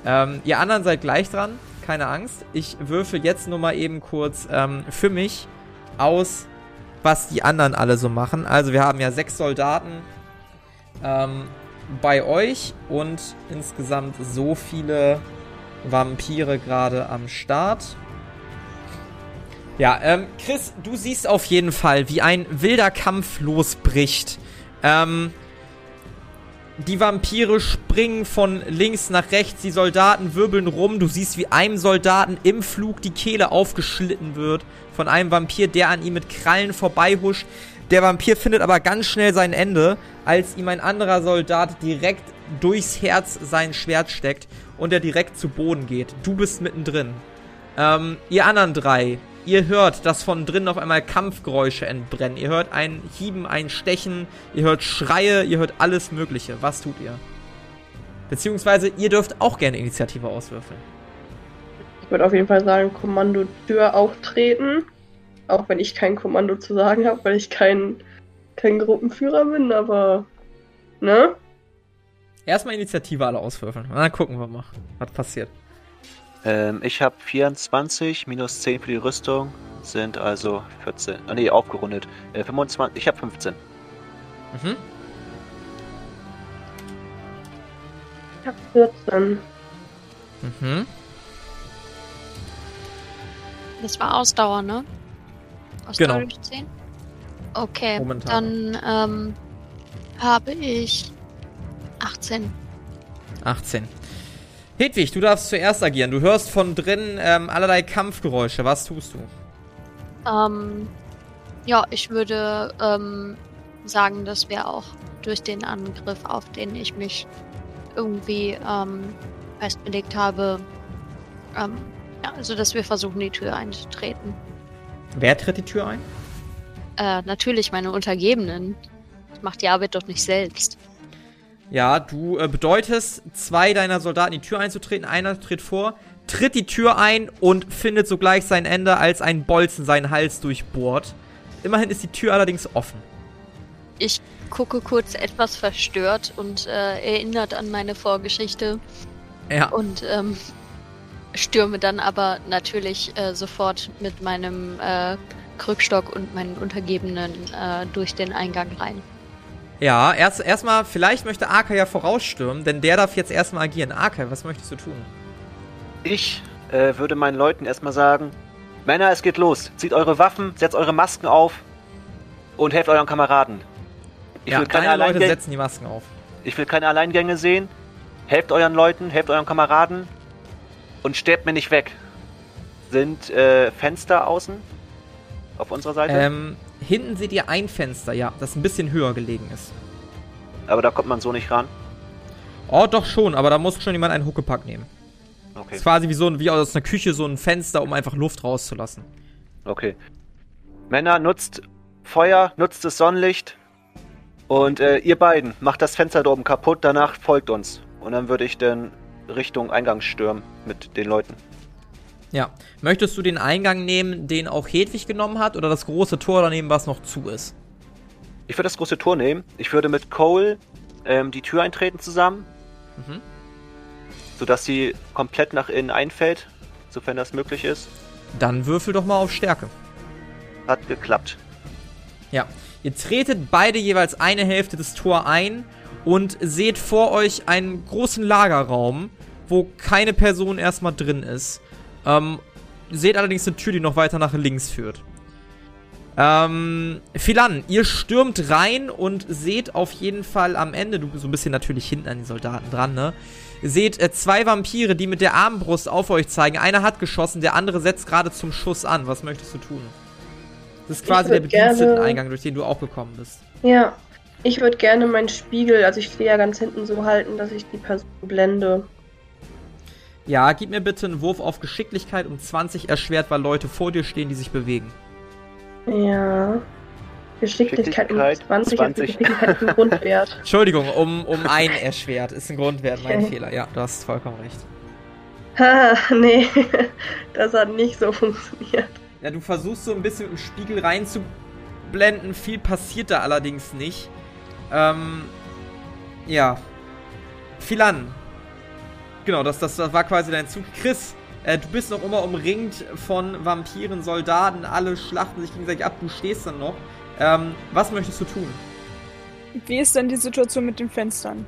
Ähm, ihr anderen seid gleich dran, keine Angst. Ich würfel jetzt nur mal eben kurz ähm, für mich aus, was die anderen alle so machen. Also wir haben ja sechs Soldaten ähm, bei euch und insgesamt so viele Vampire gerade am Start. Ja, ähm, Chris, du siehst auf jeden Fall, wie ein wilder Kampf losbricht. Ähm, die Vampire springen von links nach rechts, die Soldaten wirbeln rum. Du siehst, wie einem Soldaten im Flug die Kehle aufgeschlitten wird von einem Vampir, der an ihm mit Krallen vorbeihuscht. Der Vampir findet aber ganz schnell sein Ende, als ihm ein anderer Soldat direkt durchs Herz sein Schwert steckt und er direkt zu Boden geht. Du bist mittendrin. Ähm, ihr anderen drei, Ihr hört, dass von drinnen auf einmal Kampfgeräusche entbrennen. Ihr hört ein Hieben, ein Stechen, ihr hört Schreie, ihr hört alles Mögliche. Was tut ihr? Beziehungsweise ihr dürft auch gerne Initiative auswürfeln. Ich würde auf jeden Fall sagen, Kommando Tür auftreten. Auch wenn ich kein Kommando zu sagen habe, weil ich kein, kein Gruppenführer bin, aber. Ne? Erstmal Initiative alle auswürfeln. Und dann gucken wir mal, was passiert. Ähm, ich habe 24 minus 10 für die Rüstung, sind also 14. Ah, nee, aufgerundet. Äh, 25, ich habe 15. Mhm. Ich habe 14. Mhm. Das war Ausdauer, ne? Ausdauer genau. 10? Okay, Momentan. dann ähm, habe ich 18. 18. Hedwig, du darfst zuerst agieren. Du hörst von drinnen ähm, allerlei Kampfgeräusche. Was tust du? Ähm, ja, ich würde ähm, sagen, dass wir auch durch den Angriff, auf den ich mich irgendwie ähm, festgelegt habe, ähm, ja, also dass wir versuchen, die Tür einzutreten. Wer tritt die Tür ein? Äh, natürlich meine Untergebenen. Ich mach die Arbeit doch nicht selbst. Ja, du äh, bedeutest zwei deiner Soldaten die Tür einzutreten. Einer tritt vor, tritt die Tür ein und findet sogleich sein Ende, als ein Bolzen seinen Hals durchbohrt. Immerhin ist die Tür allerdings offen. Ich gucke kurz etwas verstört und äh, erinnert an meine Vorgeschichte. Ja. Und ähm, stürme dann aber natürlich äh, sofort mit meinem äh, Krückstock und meinen Untergebenen äh, durch den Eingang rein. Ja, erst erstmal, vielleicht möchte Arka ja vorausstürmen, denn der darf jetzt erstmal agieren. Arka, was möchtest du tun? Ich äh, würde meinen Leuten erstmal sagen: Männer, es geht los. Zieht eure Waffen, setzt eure Masken auf und helft euren Kameraden. Ich ja, will keine Leute setzen die Masken auf. Ich will keine Alleingänge sehen. Helft euren Leuten, helft euren Kameraden und sterbt mir nicht weg. Sind äh, Fenster außen auf unserer Seite? Ähm, Hinten seht ihr ein Fenster, ja, das ein bisschen höher gelegen ist. Aber da kommt man so nicht ran? Oh, doch schon, aber da muss schon jemand einen Huckepack nehmen. Okay. Das ist quasi wie, so, wie aus einer Küche so ein Fenster, um einfach Luft rauszulassen. Okay. Männer, nutzt Feuer, nutzt das Sonnenlicht. Und äh, ihr beiden, macht das Fenster da oben kaputt, danach folgt uns. Und dann würde ich dann Richtung Eingang stürmen mit den Leuten. Ja. Möchtest du den Eingang nehmen, den auch Hedwig genommen hat, oder das große Tor daneben, was noch zu ist? Ich würde das große Tor nehmen. Ich würde mit Cole ähm, die Tür eintreten zusammen. Mhm. Sodass sie komplett nach innen einfällt, sofern das möglich ist. Dann würfel doch mal auf Stärke. Hat geklappt. Ja. Ihr tretet beide jeweils eine Hälfte des Tor ein und seht vor euch einen großen Lagerraum, wo keine Person erstmal drin ist. Ähm, seht allerdings eine Tür, die noch weiter nach links führt. Ähm, Philan, ihr stürmt rein und seht auf jeden Fall am Ende, du bist so ein bisschen natürlich hinten an den Soldaten dran, ne? Seht äh, zwei Vampire, die mit der Armbrust auf euch zeigen. Einer hat geschossen, der andere setzt gerade zum Schuss an. Was möchtest du tun? Das ist quasi der Bediensteteneingang, durch den du auch gekommen bist. Ja, ich würde gerne meinen Spiegel, also ich stehe ja ganz hinten so halten, dass ich die Person blende. Ja, gib mir bitte einen Wurf auf Geschicklichkeit um 20 erschwert, weil Leute vor dir stehen, die sich bewegen. Ja. Geschicklichkeit um 20, 20. Also Geschicklichkeit ein Grundwert. Entschuldigung, um, um ein erschwert. Ist ein Grundwert, mein okay. Fehler. Ja, du hast vollkommen recht. Ha, nee. Das hat nicht so funktioniert. Ja, du versuchst so ein bisschen mit dem Spiegel reinzublenden. Viel passiert da allerdings nicht. Ähm, ja. Philan. Genau, das, das, das war quasi dein Zug. Chris, äh, du bist noch immer umringt von Vampiren, Soldaten, alle schlachten sich gegenseitig ab, du stehst dann noch. Ähm, was möchtest du tun? Wie ist denn die Situation mit den Fenstern?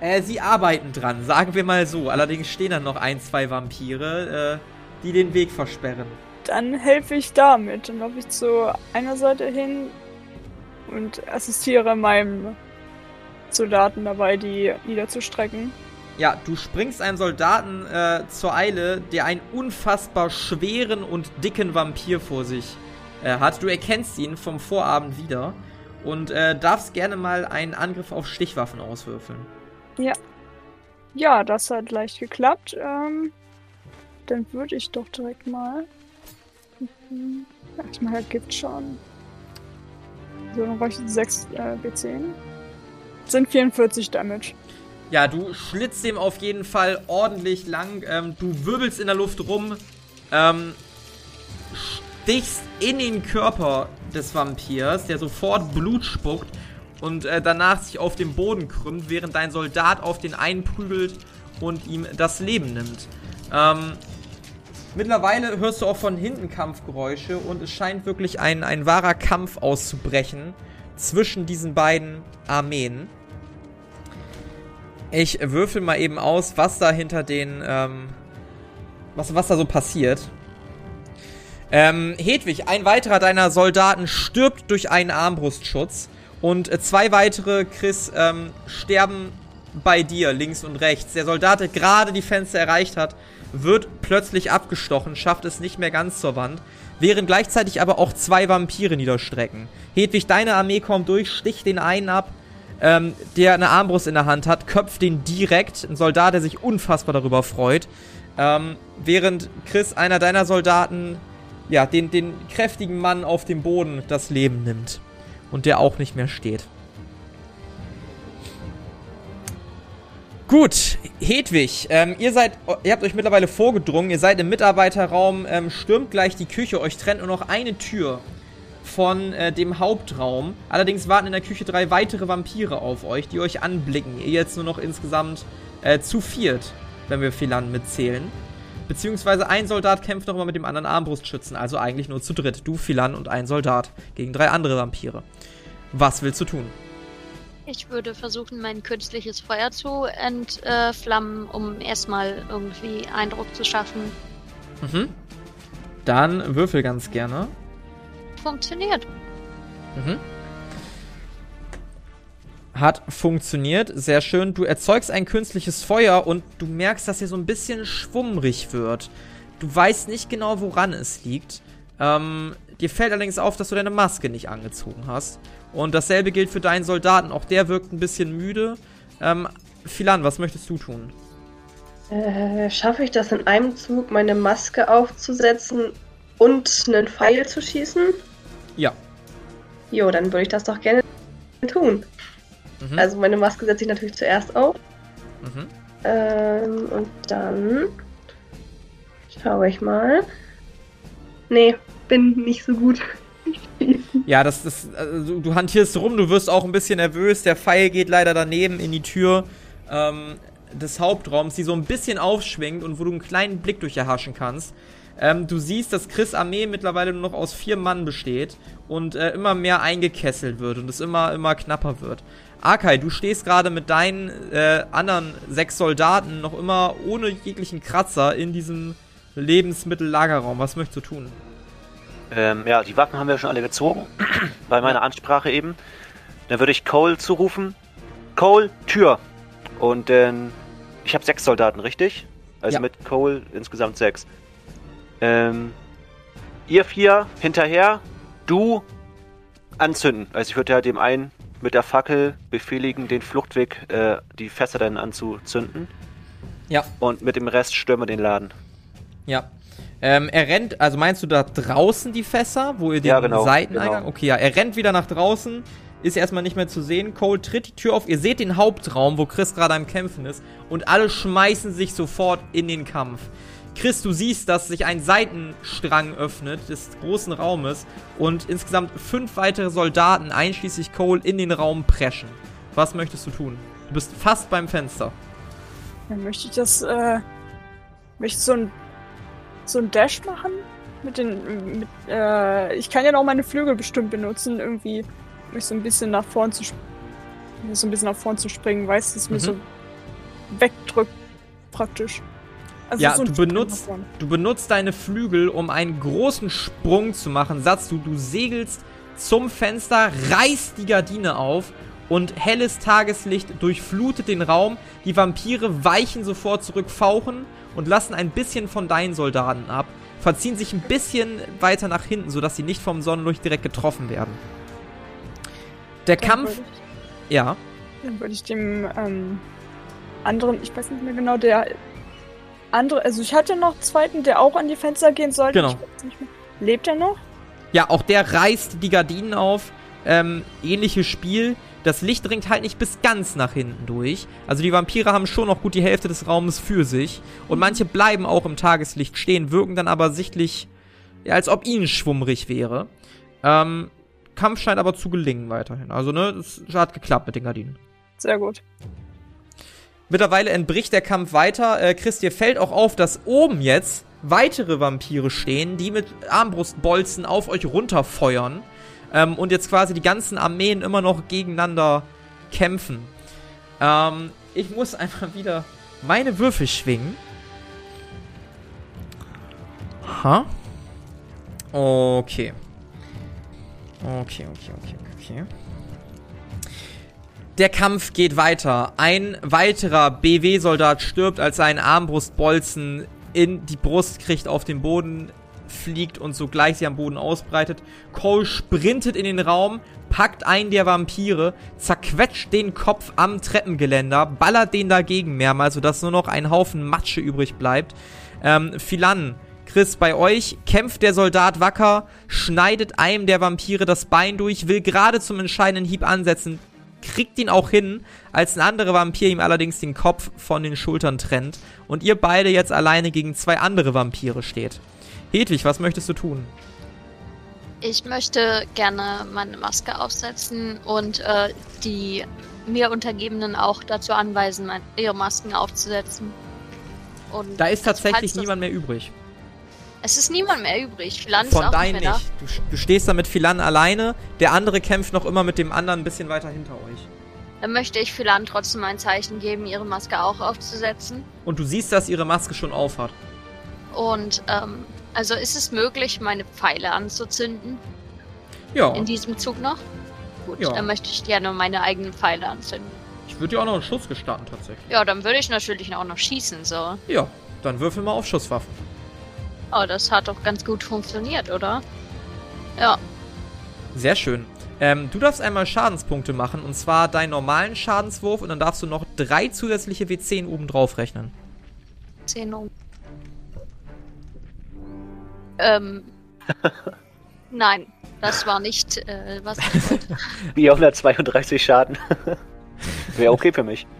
Äh, sie arbeiten dran, sagen wir mal so. Allerdings stehen dann noch ein, zwei Vampire, äh, die den Weg versperren. Dann helfe ich damit. Dann laufe ich zu einer Seite hin und assistiere meinem Soldaten dabei, die niederzustrecken. Ja, du springst einem Soldaten äh, zur Eile, der einen unfassbar schweren und dicken Vampir vor sich äh, hat. Du erkennst ihn vom Vorabend wieder und äh, darfst gerne mal einen Angriff auf Stichwaffen auswürfeln. Ja. Ja, das hat leicht geklappt. Ähm, dann würde ich doch direkt mal. Mhm. Erstmal halt Gift schon. So, dann brauche ich 6 äh, B10. sind 44 Damage. Ja, du schlitzt dem auf jeden Fall ordentlich lang. Ähm, du wirbelst in der Luft rum, ähm, stichst in den Körper des Vampirs, der sofort Blut spuckt und äh, danach sich auf dem Boden krümmt, während dein Soldat auf den einprügelt und ihm das Leben nimmt. Ähm, mittlerweile hörst du auch von hinten Kampfgeräusche und es scheint wirklich ein, ein wahrer Kampf auszubrechen zwischen diesen beiden Armeen. Ich würfel mal eben aus, was da hinter den, ähm, was, was da so passiert. Ähm, Hedwig, ein weiterer deiner Soldaten stirbt durch einen Armbrustschutz. Und zwei weitere, Chris, ähm, sterben bei dir, links und rechts. Der Soldat, der gerade die Fenster erreicht hat, wird plötzlich abgestochen, schafft es nicht mehr ganz zur Wand. Während gleichzeitig aber auch zwei Vampire niederstrecken. Hedwig, deine Armee kommt durch, sticht den einen ab ähm, der eine Armbrust in der Hand hat, köpft den direkt. Ein Soldat, der sich unfassbar darüber freut. Ähm, während Chris, einer deiner Soldaten, ja, den, den kräftigen Mann auf dem Boden das Leben nimmt. Und der auch nicht mehr steht. Gut, Hedwig, ähm, ihr seid, ihr habt euch mittlerweile vorgedrungen, ihr seid im Mitarbeiterraum, ähm, stürmt gleich die Küche, euch trennt nur noch eine Tür von äh, dem Hauptraum. Allerdings warten in der Küche drei weitere Vampire auf euch, die euch anblicken. Ihr jetzt nur noch insgesamt äh, zu viert, wenn wir Philan mitzählen. Beziehungsweise ein Soldat kämpft noch immer mit dem anderen Armbrustschützen, also eigentlich nur zu dritt. Du, Philan und ein Soldat gegen drei andere Vampire. Was willst du tun? Ich würde versuchen, mein künstliches Feuer zu entflammen, um erstmal irgendwie Eindruck zu schaffen. Mhm. Dann würfel ganz gerne funktioniert. Mhm. Hat funktioniert, sehr schön. Du erzeugst ein künstliches Feuer und du merkst, dass er so ein bisschen schwummrig wird. Du weißt nicht genau, woran es liegt. Ähm, dir fällt allerdings auf, dass du deine Maske nicht angezogen hast. Und dasselbe gilt für deinen Soldaten. Auch der wirkt ein bisschen müde. Ähm, Philan, was möchtest du tun? Äh, schaffe ich das in einem Zug, meine Maske aufzusetzen und einen Pfeil zu schießen? Ja. Jo, dann würde ich das doch gerne tun. Mhm. Also meine Maske setze ich natürlich zuerst auf. Mhm. Ähm, und dann schaue ich mal. Nee, bin nicht so gut. Ja, das ist. Also, du hantierst rum, du wirst auch ein bisschen nervös. Der Pfeil geht leider daneben in die Tür ähm, des Hauptraums, die so ein bisschen aufschwingt und wo du einen kleinen Blick durch erhaschen kannst. Ähm, du siehst, dass Chris Armee mittlerweile nur noch aus vier Mann besteht und äh, immer mehr eingekesselt wird und es immer, immer knapper wird. Akai, du stehst gerade mit deinen äh, anderen sechs Soldaten noch immer ohne jeglichen Kratzer in diesem Lebensmittellagerraum. Was möchtest du tun? Ähm, ja, die Waffen haben wir schon alle gezogen. Bei meiner Ansprache eben. Dann würde ich Cole zurufen. Cole, Tür. Und dann. Ich habe sechs Soldaten, richtig? Also ja. mit Cole insgesamt sechs. Ähm, ihr vier hinterher, du anzünden. Also ich würde ja dem einen mit der Fackel befehligen, den Fluchtweg, äh, die Fässer dann anzuzünden. Ja. Und mit dem Rest stürmen den Laden. Ja. Ähm, er rennt, also meinst du da draußen die Fässer, wo ihr den ja, genau, Seiteneingang? Genau. Okay, ja, er rennt wieder nach draußen, ist erstmal nicht mehr zu sehen. Cole tritt die Tür auf. Ihr seht den Hauptraum, wo Chris gerade am Kämpfen ist. Und alle schmeißen sich sofort in den Kampf. Chris, du siehst, dass sich ein Seitenstrang öffnet des großen Raumes und insgesamt fünf weitere Soldaten, einschließlich Cole, in den Raum preschen. Was möchtest du tun? Du bist fast beim Fenster. Dann möchte ich das, äh, möchte so ein, so ein Dash machen? Mit den, mit, äh, ich kann ja noch meine Flügel bestimmt benutzen, irgendwie, mich so ein bisschen nach vorn zu, so ein bisschen nach vorn zu springen, weißt du, dass mhm. mir so wegdrückt, praktisch. Also ja, so du, benutzt, du benutzt deine Flügel, um einen großen Sprung zu machen. Satz du, du segelst zum Fenster, reißt die Gardine auf und helles Tageslicht durchflutet den Raum. Die Vampire weichen sofort zurück, fauchen und lassen ein bisschen von deinen Soldaten ab, verziehen sich ein bisschen weiter nach hinten, sodass sie nicht vom Sonnenlicht direkt getroffen werden. Der dann Kampf. Ich, ja. Dann würde ich dem ähm, anderen, ich weiß nicht mehr genau, der andere, also ich hatte noch einen zweiten, der auch an die Fenster gehen sollte. Genau. Lebt er noch? Ja, auch der reißt die Gardinen auf. Ähm, ähnliches Spiel. Das Licht dringt halt nicht bis ganz nach hinten durch. Also die Vampire haben schon noch gut die Hälfte des Raumes für sich. Und manche bleiben auch im Tageslicht stehen, wirken dann aber sichtlich, ja, als ob ihnen schwummrig wäre. Ähm, Kampf scheint aber zu gelingen weiterhin. Also, ne, es hat geklappt mit den Gardinen. Sehr gut. Mittlerweile entbricht der Kampf weiter. Äh, Chris, dir fällt auch auf, dass oben jetzt weitere Vampire stehen, die mit Armbrustbolzen auf euch runterfeuern. Ähm, und jetzt quasi die ganzen Armeen immer noch gegeneinander kämpfen. Ähm, ich muss einfach wieder meine Würfel schwingen. Ha? Okay. Okay, okay, okay, okay. Der Kampf geht weiter. Ein weiterer BW-Soldat stirbt, als er einen Armbrustbolzen in die Brust kriegt, auf den Boden fliegt und sogleich sie am Boden ausbreitet. Cole sprintet in den Raum, packt einen der Vampire, zerquetscht den Kopf am Treppengeländer, ballert den dagegen mehrmals, sodass nur noch ein Haufen Matsche übrig bleibt. Ähm, Philan, Chris, bei euch kämpft der Soldat wacker, schneidet einem der Vampire das Bein durch, will gerade zum entscheidenden Hieb ansetzen, kriegt ihn auch hin, als ein anderer Vampir ihm allerdings den Kopf von den Schultern trennt und ihr beide jetzt alleine gegen zwei andere Vampire steht. Hedwig, was möchtest du tun? Ich möchte gerne meine Maske aufsetzen und äh, die mir Untergebenen auch dazu anweisen, ihre Masken aufzusetzen. Und da ist tatsächlich niemand mehr übrig. Es ist niemand mehr übrig. Philan Von ist auch dein nicht. nicht. Du, du, stehst da mit Philan alleine. Der andere kämpft noch immer mit dem anderen ein bisschen weiter hinter euch. Dann möchte ich Philan trotzdem ein Zeichen geben, ihre Maske auch aufzusetzen. Und du siehst, dass ihre Maske schon aufhat. Und, ähm, also ist es möglich, meine Pfeile anzuzünden? Ja. In diesem Zug noch? Gut, ja. dann möchte ich gerne meine eigenen Pfeile anzünden. Ich würde dir auch noch einen Schuss gestatten, tatsächlich. Ja, dann würde ich natürlich auch noch schießen, so. Ja, dann würfel mal auf Schusswaffen. Oh, das hat doch ganz gut funktioniert, oder? Ja. Sehr schön. Ähm, du darfst einmal Schadenspunkte machen, und zwar deinen normalen Schadenswurf, und dann darfst du noch drei zusätzliche W10 oben drauf rechnen. 10 oben. Ähm. Nein, das war nicht, äh, was ich wollte. 432 Schaden. Wäre okay für mich.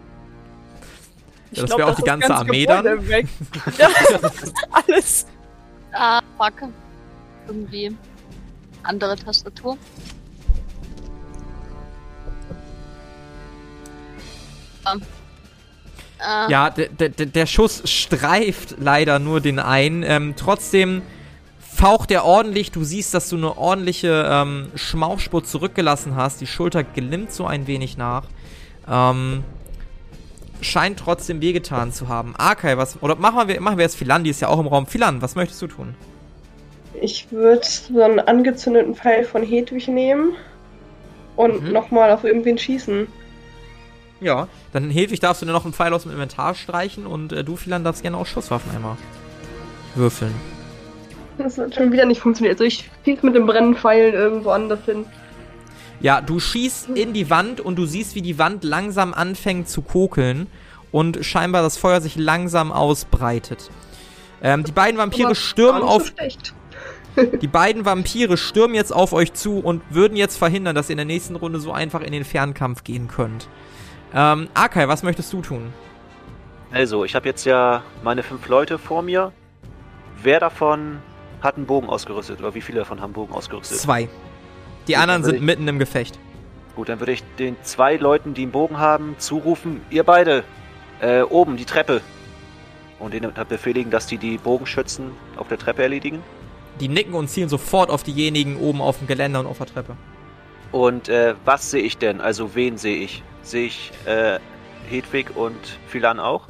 Ja, das wäre auch die ganze Armee dann. ja, alles. Ah, fuck. Irgendwie. Andere Tastatur. Ah. Ah. Ja, der, der Schuss streift leider nur den einen. Ähm, trotzdem faucht er ordentlich. Du siehst, dass du eine ordentliche ähm, Schmauchspur zurückgelassen hast. Die Schulter gelimmt so ein wenig nach. Ähm, scheint trotzdem wehgetan zu haben. Arkai, was. Oder machen wir, machen wir jetzt Philan, die ist ja auch im Raum. Philan, was möchtest du tun? Ich würde so einen angezündeten Pfeil von Hedwig nehmen und mhm. nochmal auf irgendwen schießen. Ja, dann Hedwig darfst du dir noch einen Pfeil aus dem Inventar streichen und äh, du, Philan, darfst gerne auch Schusswaffen einmal würfeln. Das hat schon wieder nicht funktioniert. Also ich schieße mit dem brennenden Pfeil irgendwo anders hin. Ja, du schießt in die Wand und du siehst, wie die Wand langsam anfängt zu kokeln und scheinbar das Feuer sich langsam ausbreitet. Ähm, die beiden Vampire stürmen auf. die beiden Vampire stürmen jetzt auf euch zu und würden jetzt verhindern, dass ihr in der nächsten Runde so einfach in den Fernkampf gehen könnt. Ähm, Akai, was möchtest du tun? Also, ich habe jetzt ja meine fünf Leute vor mir. Wer davon hat einen Bogen ausgerüstet? Oder wie viele davon haben Bogen ausgerüstet? Zwei. Die Gut, anderen sind ich, mitten im Gefecht. Gut, dann würde ich den zwei Leuten, die einen Bogen haben, zurufen: Ihr beide, äh, oben, die Treppe. Und denen befehligen, dass die die Bogenschützen auf der Treppe erledigen. Die nicken und zielen sofort auf diejenigen oben auf dem Geländer und auf der Treppe. Und äh, was sehe ich denn? Also wen sehe ich? Sehe ich äh, Hedwig und Philan auch?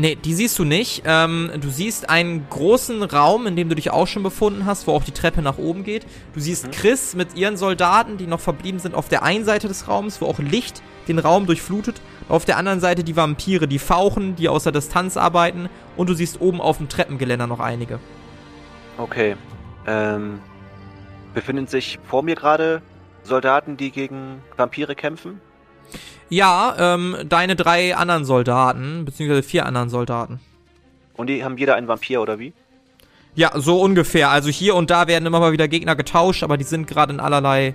Nee, die siehst du nicht. Ähm, du siehst einen großen Raum, in dem du dich auch schon befunden hast, wo auch die Treppe nach oben geht. Du siehst mhm. Chris mit ihren Soldaten, die noch verblieben sind, auf der einen Seite des Raums, wo auch Licht den Raum durchflutet. Auf der anderen Seite die Vampire, die fauchen, die aus der Distanz arbeiten. Und du siehst oben auf dem Treppengeländer noch einige. Okay. Ähm, befinden sich vor mir gerade Soldaten, die gegen Vampire kämpfen? Ja, ähm, deine drei anderen Soldaten, beziehungsweise vier anderen Soldaten. Und die haben jeder einen Vampir, oder wie? Ja, so ungefähr. Also hier und da werden immer mal wieder Gegner getauscht, aber die sind gerade in allerlei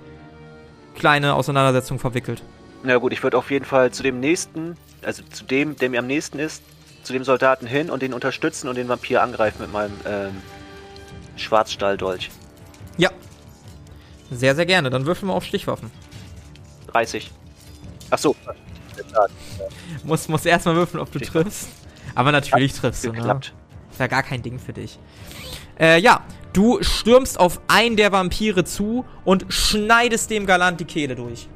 kleine Auseinandersetzungen verwickelt. Na gut, ich würde auf jeden Fall zu dem nächsten, also zu dem, der mir am nächsten ist, zu dem Soldaten hin und den unterstützen und den Vampir angreifen mit meinem ähm, Schwarzstahldolch. Ja. Sehr, sehr gerne. Dann würfeln wir auf Stichwaffen. 30. Ach so. muss, muss erstmal würfeln, ob du Stichwaffen. triffst. Aber natürlich ja, triffst du, ne? Ist ja gar kein Ding für dich. Äh, ja, du stürmst auf einen der Vampire zu und schneidest dem Galant die Kehle durch.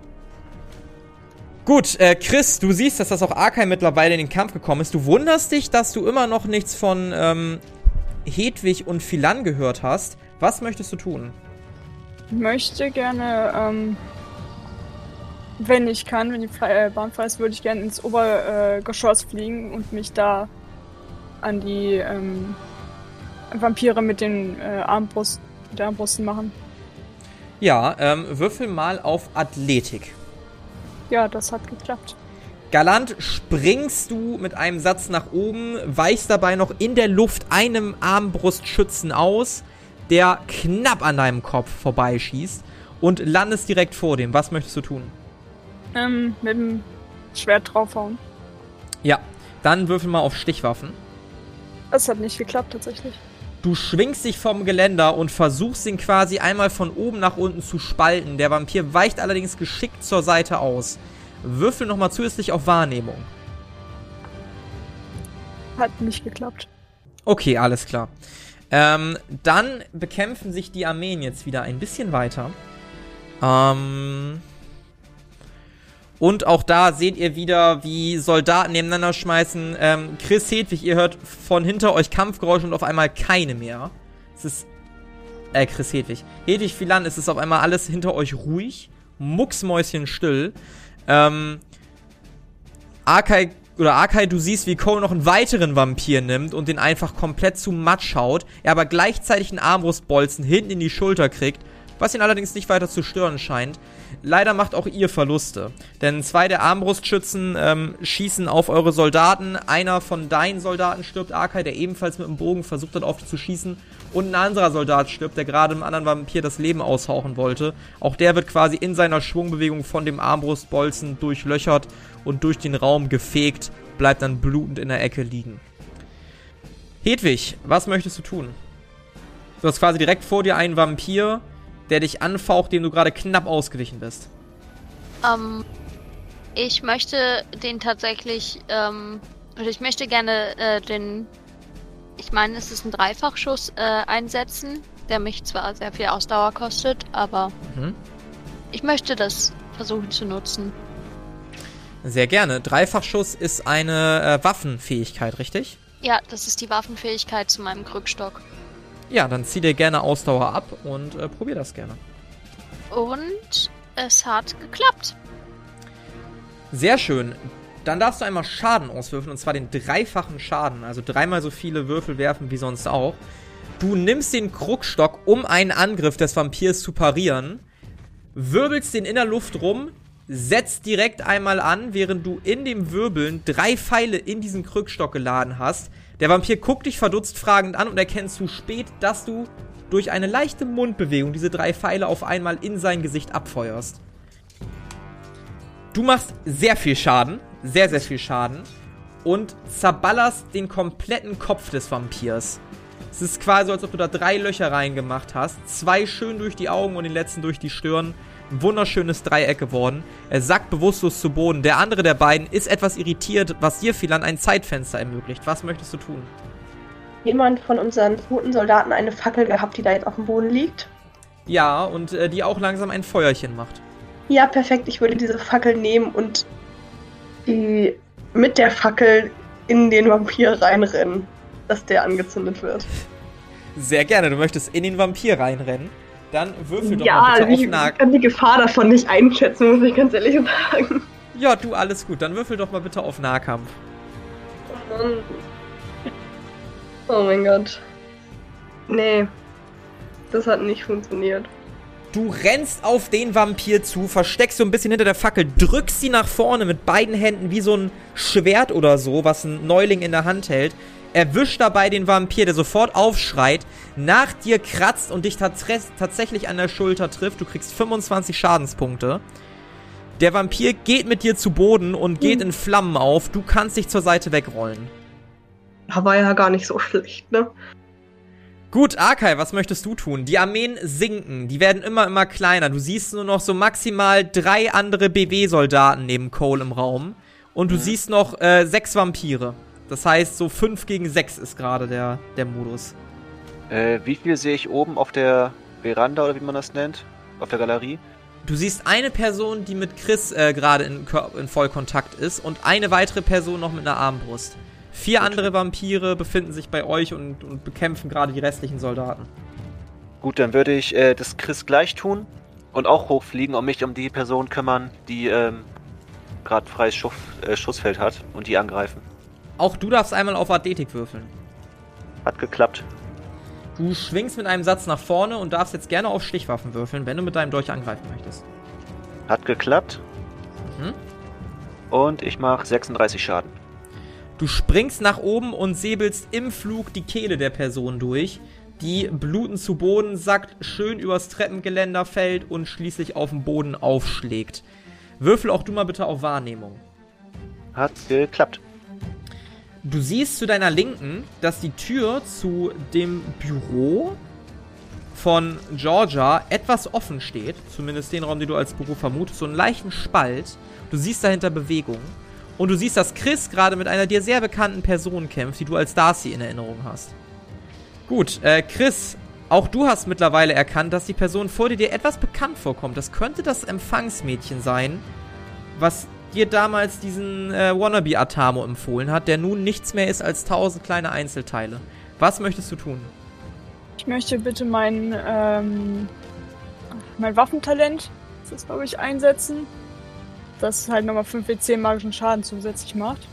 Gut, äh, Chris, du siehst, dass das auch Arkai mittlerweile in den Kampf gekommen ist. Du wunderst dich, dass du immer noch nichts von ähm, Hedwig und Philan gehört hast. Was möchtest du tun? Ich möchte gerne, ähm, wenn ich kann, wenn die äh, Bahn frei ist, würde ich gerne ins Obergeschoss fliegen und mich da an die ähm, Vampire mit den äh, Armbrust, mit Armbrusten machen. Ja, ähm, würfel mal auf Athletik. Ja, das hat geklappt. Galant springst du mit einem Satz nach oben, weichst dabei noch in der Luft einem Armbrustschützen aus, der knapp an deinem Kopf vorbeischießt und landest direkt vor dem. Was möchtest du tun? Ähm, mit dem Schwert draufhauen. Ja, dann würfel mal auf Stichwaffen. Das hat nicht geklappt tatsächlich. Du schwingst dich vom Geländer und versuchst ihn quasi einmal von oben nach unten zu spalten. Der Vampir weicht allerdings geschickt zur Seite aus. Würfel nochmal zusätzlich auf Wahrnehmung. Hat nicht geklappt. Okay, alles klar. Ähm, dann bekämpfen sich die Armeen jetzt wieder ein bisschen weiter. Ähm, und auch da seht ihr wieder, wie Soldaten nebeneinander schmeißen. Ähm, Chris Hedwig, ihr hört von hinter euch Kampfgeräusche und auf einmal keine mehr. Es ist. Äh, Chris Hedwig. Hedwig Philan, es ist auf einmal alles hinter euch ruhig. Mucksmäuschen still. Ähm. Arkai oder Arkai, du siehst, wie Cole noch einen weiteren Vampir nimmt und den einfach komplett zu matt schaut. Er aber gleichzeitig einen Armbrustbolzen hinten in die Schulter kriegt, was ihn allerdings nicht weiter zu stören scheint. Leider macht auch ihr Verluste. Denn zwei der Armbrustschützen ähm, schießen auf eure Soldaten. Einer von deinen Soldaten stirbt, Arkai, der ebenfalls mit dem Bogen versucht hat, auf dich zu schießen. Und ein anderer Soldat stirbt, der gerade einem anderen Vampir das Leben aushauchen wollte. Auch der wird quasi in seiner Schwungbewegung von dem Armbrustbolzen durchlöchert und durch den Raum gefegt, bleibt dann blutend in der Ecke liegen. Hedwig, was möchtest du tun? Du hast quasi direkt vor dir einen Vampir, der dich anfaucht, dem du gerade knapp ausgewichen bist? Ähm, ich möchte den tatsächlich, ähm, ich möchte gerne äh, den, ich meine, es ist ein Dreifachschuss äh, einsetzen, der mich zwar sehr viel Ausdauer kostet, aber mhm. ich möchte das versuchen zu nutzen. Sehr gerne. Dreifachschuss ist eine äh, Waffenfähigkeit, richtig? Ja, das ist die Waffenfähigkeit zu meinem Krückstock. Ja, dann zieh dir gerne Ausdauer ab und äh, probier das gerne. Und es hat geklappt. Sehr schön. Dann darfst du einmal Schaden auswürfeln, und zwar den dreifachen Schaden. Also dreimal so viele Würfel werfen wie sonst auch. Du nimmst den Krugstock, um einen Angriff des Vampirs zu parieren, wirbelst den in der Luft rum, setzt direkt einmal an, während du in dem Wirbeln drei Pfeile in diesen Krückstock geladen hast. Der Vampir guckt dich verdutzt fragend an und erkennt zu spät, dass du durch eine leichte Mundbewegung diese drei Pfeile auf einmal in sein Gesicht abfeuerst. Du machst sehr viel Schaden, sehr, sehr viel Schaden und zerballerst den kompletten Kopf des Vampirs. Es ist quasi, als ob du da drei Löcher reingemacht hast. Zwei schön durch die Augen und den letzten durch die Stirn. Ein wunderschönes Dreieck geworden. Er sackt bewusstlos zu Boden. Der andere der beiden ist etwas irritiert, was dir, Philan, ein Zeitfenster ermöglicht. Was möchtest du tun? Jemand von unseren toten Soldaten eine Fackel gehabt, die da jetzt auf dem Boden liegt? Ja, und äh, die auch langsam ein Feuerchen macht. Ja, perfekt. Ich würde diese Fackel nehmen und die mit der Fackel in den Vampir reinrennen, dass der angezündet wird. Sehr gerne. Du möchtest in den Vampir reinrennen. Dann würfel doch ja, mal bitte auf Nah... Ich kann die Gefahr davon nicht einschätzen, muss ich ganz ehrlich sagen. Ja, du, alles gut. Dann würfel doch mal bitte auf Nahkampf. Oh Mann. Oh mein Gott. Nee. Das hat nicht funktioniert. Du rennst auf den Vampir zu, versteckst so ein bisschen hinter der Fackel, drückst sie nach vorne mit beiden Händen wie so ein Schwert oder so, was ein Neuling in der Hand hält. Erwischt dabei den Vampir, der sofort aufschreit, nach dir kratzt und dich tatsächlich an der Schulter trifft. Du kriegst 25 Schadenspunkte. Der Vampir geht mit dir zu Boden und geht hm. in Flammen auf. Du kannst dich zur Seite wegrollen. War ja gar nicht so schlecht, ne? Gut, Arkai, was möchtest du tun? Die Armeen sinken, die werden immer, immer kleiner. Du siehst nur noch so maximal drei andere BW-Soldaten neben Cole im Raum. Und du mhm. siehst noch äh, sechs Vampire. Das heißt, so fünf gegen sechs ist gerade der, der Modus. Äh, wie viel sehe ich oben auf der Veranda oder wie man das nennt? Auf der Galerie? Du siehst eine Person, die mit Chris äh, gerade in, in Vollkontakt ist und eine weitere Person noch mit einer Armbrust. Vier Gut. andere Vampire befinden sich bei euch und, und bekämpfen gerade die restlichen Soldaten. Gut, dann würde ich äh, das Chris gleich tun und auch hochfliegen und mich um die Person kümmern, die ähm, gerade freies Schuss, äh, Schussfeld hat und die angreifen. Auch du darfst einmal auf Athletik würfeln. Hat geklappt. Du schwingst mit einem Satz nach vorne und darfst jetzt gerne auf Stichwaffen würfeln, wenn du mit deinem Dolch angreifen möchtest. Hat geklappt. Mhm. Und ich mache 36 Schaden. Du springst nach oben und säbelst im Flug die Kehle der Person durch, die blutend zu Boden sackt, schön übers Treppengeländer fällt und schließlich auf dem Boden aufschlägt. Würfel auch du mal bitte auf Wahrnehmung. Hat geklappt. Du siehst zu deiner Linken, dass die Tür zu dem Büro von Georgia etwas offen steht. Zumindest den Raum, den du als Büro vermutest. So einen leichten Spalt. Du siehst dahinter Bewegung. Und du siehst, dass Chris gerade mit einer dir sehr bekannten Person kämpft, die du als Darcy in Erinnerung hast. Gut, äh, Chris, auch du hast mittlerweile erkannt, dass die Person vor dir dir etwas bekannt vorkommt. Das könnte das Empfangsmädchen sein, was dir damals diesen äh, Wannabe Atamo empfohlen hat, der nun nichts mehr ist als tausend kleine Einzelteile. Was möchtest du tun? Ich möchte bitte mein, ähm, mein Waffentalent, das glaube ich, einsetzen das halt nochmal 5 W10 magischen Schaden zusätzlich macht.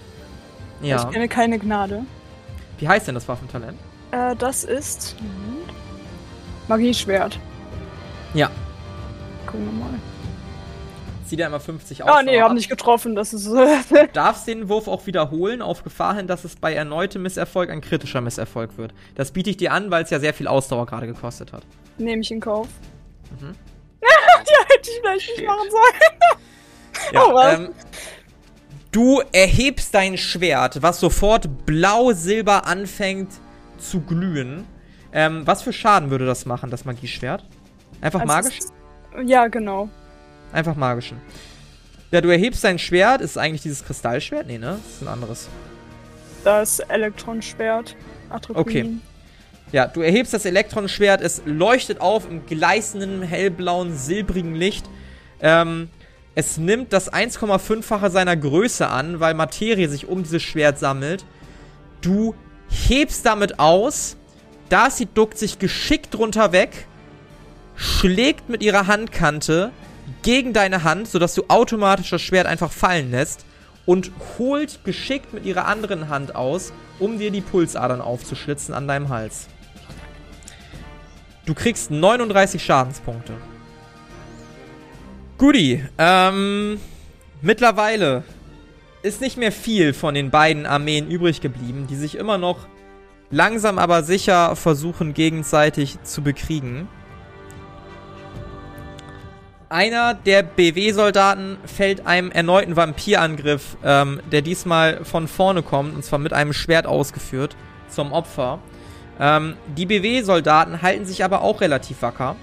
Ja. Ich kenne keine Gnade. Wie heißt denn das Waffentalent? Äh, das ist. Magieschwert. Ja. Gucken wir mal. Zieh dir einmal 50 aus. Ah, nee, hab nicht getroffen, das ist. du darfst den Wurf auch wiederholen, auf Gefahr hin, dass es bei erneutem Misserfolg ein kritischer Misserfolg wird. Das biete ich dir an, weil es ja sehr viel Ausdauer gerade gekostet hat. Nehme ich in Kauf. Mhm. ja, hätte ich vielleicht nicht machen sollen. Ja, oh, ähm, du erhebst dein Schwert, was sofort blau-silber anfängt zu glühen. Ähm, was für Schaden würde das machen, das Magieschwert? Einfach also magisch? Ja, genau. Einfach magischen. Ja, du erhebst dein Schwert. Ist eigentlich dieses Kristallschwert? Nee, ne? Das ist ein anderes. Das Elektronschwert. Atropin. Okay. Ja, du erhebst das Elektronschwert. Es leuchtet auf im gleißenden, hellblauen, silbrigen Licht. Ähm, es nimmt das 1,5-fache seiner Größe an, weil Materie sich um dieses Schwert sammelt. Du hebst damit aus Darcy duckt sich geschickt drunter weg, schlägt mit ihrer Handkante gegen deine Hand, sodass du automatisch das Schwert einfach fallen lässt und holt geschickt mit ihrer anderen Hand aus, um dir die Pulsadern aufzuschlitzen an deinem Hals. Du kriegst 39 Schadenspunkte. Guti, ähm, mittlerweile ist nicht mehr viel von den beiden Armeen übrig geblieben, die sich immer noch langsam aber sicher versuchen gegenseitig zu bekriegen. Einer der BW-Soldaten fällt einem erneuten Vampirangriff, ähm, der diesmal von vorne kommt, und zwar mit einem Schwert ausgeführt, zum Opfer. Ähm, die BW-Soldaten halten sich aber auch relativ wacker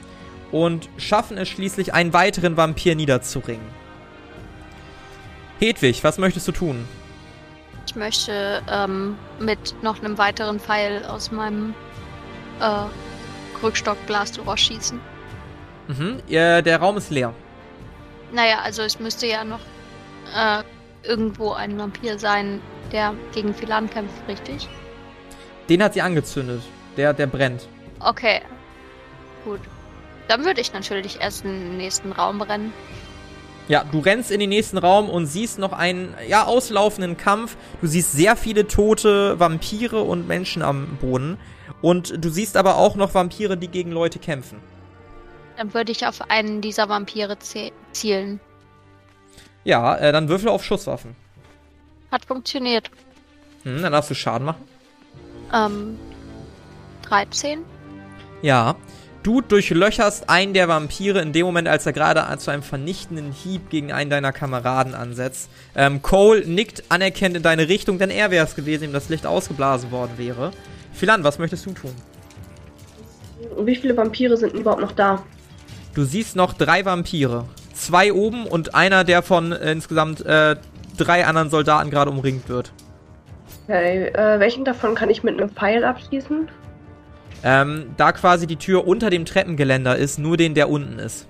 und schaffen es schließlich, einen weiteren Vampir niederzuringen. Hedwig, was möchtest du tun? Ich möchte ähm, mit noch einem weiteren Pfeil aus meinem äh, Krückstockglas schießen. Mhm, äh, der Raum ist leer. Naja, also es müsste ja noch äh, irgendwo ein Vampir sein, der gegen Philan kämpft, richtig? Den hat sie angezündet. Der, der brennt. Okay. Gut. Dann würde ich natürlich erst in den nächsten Raum rennen. Ja, du rennst in den nächsten Raum und siehst noch einen, ja, auslaufenden Kampf. Du siehst sehr viele tote Vampire und Menschen am Boden. Und du siehst aber auch noch Vampire, die gegen Leute kämpfen. Dann würde ich auf einen dieser Vampire zielen. Ja, äh, dann würfel auf Schusswaffen. Hat funktioniert. Hm, dann darfst du Schaden machen. Ähm, 13? Ja. Du durchlöcherst einen der Vampire in dem Moment, als er gerade zu einem vernichtenden Hieb gegen einen deiner Kameraden ansetzt. Ähm, Cole nickt anerkennt in deine Richtung, denn er wäre es gewesen, ihm das Licht ausgeblasen worden wäre. Philan, was möchtest du tun? Wie viele Vampire sind überhaupt noch da? Du siehst noch drei Vampire. Zwei oben und einer, der von äh, insgesamt äh, drei anderen Soldaten gerade umringt wird. Okay, äh, welchen davon kann ich mit einem Pfeil abschießen? Ähm, da quasi die Tür unter dem Treppengeländer ist, nur den, der unten ist.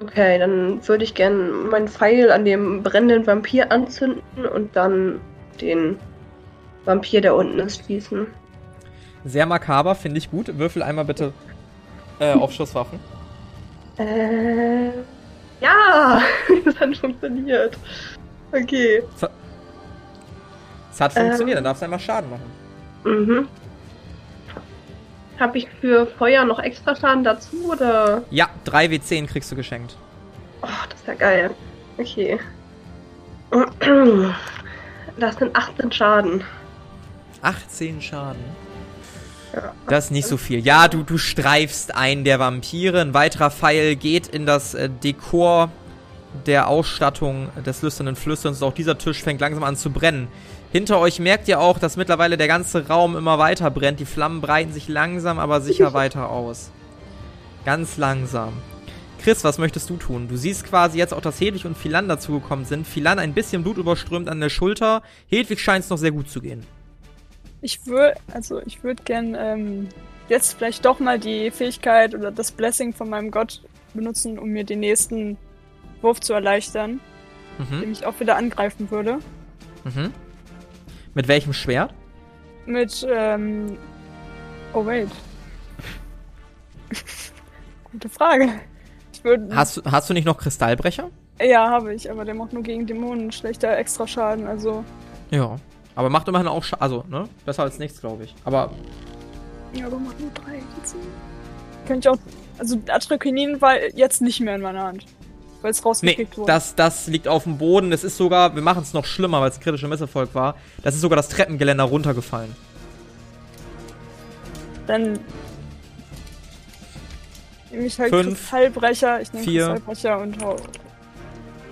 Okay, dann würde ich gerne meinen Pfeil an dem brennenden Vampir anzünden und dann den Vampir, der unten ist, schießen. Sehr makaber, finde ich gut. Würfel einmal bitte äh, auf Schusswaffen. Äh, ja, das hat funktioniert. Okay. Es hat funktioniert, ähm, dann darfst du einmal Schaden machen. Mhm. Habe ich für Feuer noch extra Schaden dazu, oder? Ja, 3 W10 kriegst du geschenkt. Oh, das ist ja geil. Okay. Das sind 18 Schaden. 18 Schaden? Das ist nicht so viel. Ja, du, du streifst einen der Vampire. Ein weiterer Pfeil geht in das äh, Dekor der Ausstattung des lüsternen Flüsterns. Auch dieser Tisch fängt langsam an zu brennen. Hinter euch merkt ihr auch, dass mittlerweile der ganze Raum immer weiter brennt. Die Flammen breiten sich langsam, aber sicher weiter aus. Ganz langsam. Chris, was möchtest du tun? Du siehst quasi jetzt auch, dass Hedwig und Philan dazugekommen sind. Philan ein bisschen Blut überströmt an der Schulter. Hedwig scheint es noch sehr gut zu gehen. Ich würde, also ich würde gern ähm, jetzt vielleicht doch mal die Fähigkeit oder das Blessing von meinem Gott benutzen, um mir den nächsten Wurf zu erleichtern, mhm. dem ich auch wieder angreifen würde. Mhm. Mit welchem Schwert? Mit, ähm. Oh, wait. Gute Frage. Ich würd... hast, hast du nicht noch Kristallbrecher? Ja, habe ich, aber der macht nur gegen Dämonen schlechter extra Schaden, also. Ja. Aber macht immerhin auch Schaden. Also, ne? Besser als nichts, glaube ich. Aber. Ja, aber macht nur drei. Könnte ich auch. Also, Atrakinin war jetzt nicht mehr in meiner Hand. Weil es rausgekickt nee, wurde. Das, das liegt auf dem Boden. Das ist sogar. Wir machen es noch schlimmer, weil es ein kritischer Misserfolg war. Das ist sogar das Treppengeländer runtergefallen. Dann. Nehme ich halt Fünf, Kristallbrecher. Ich nehme Kristallbrecher und hau.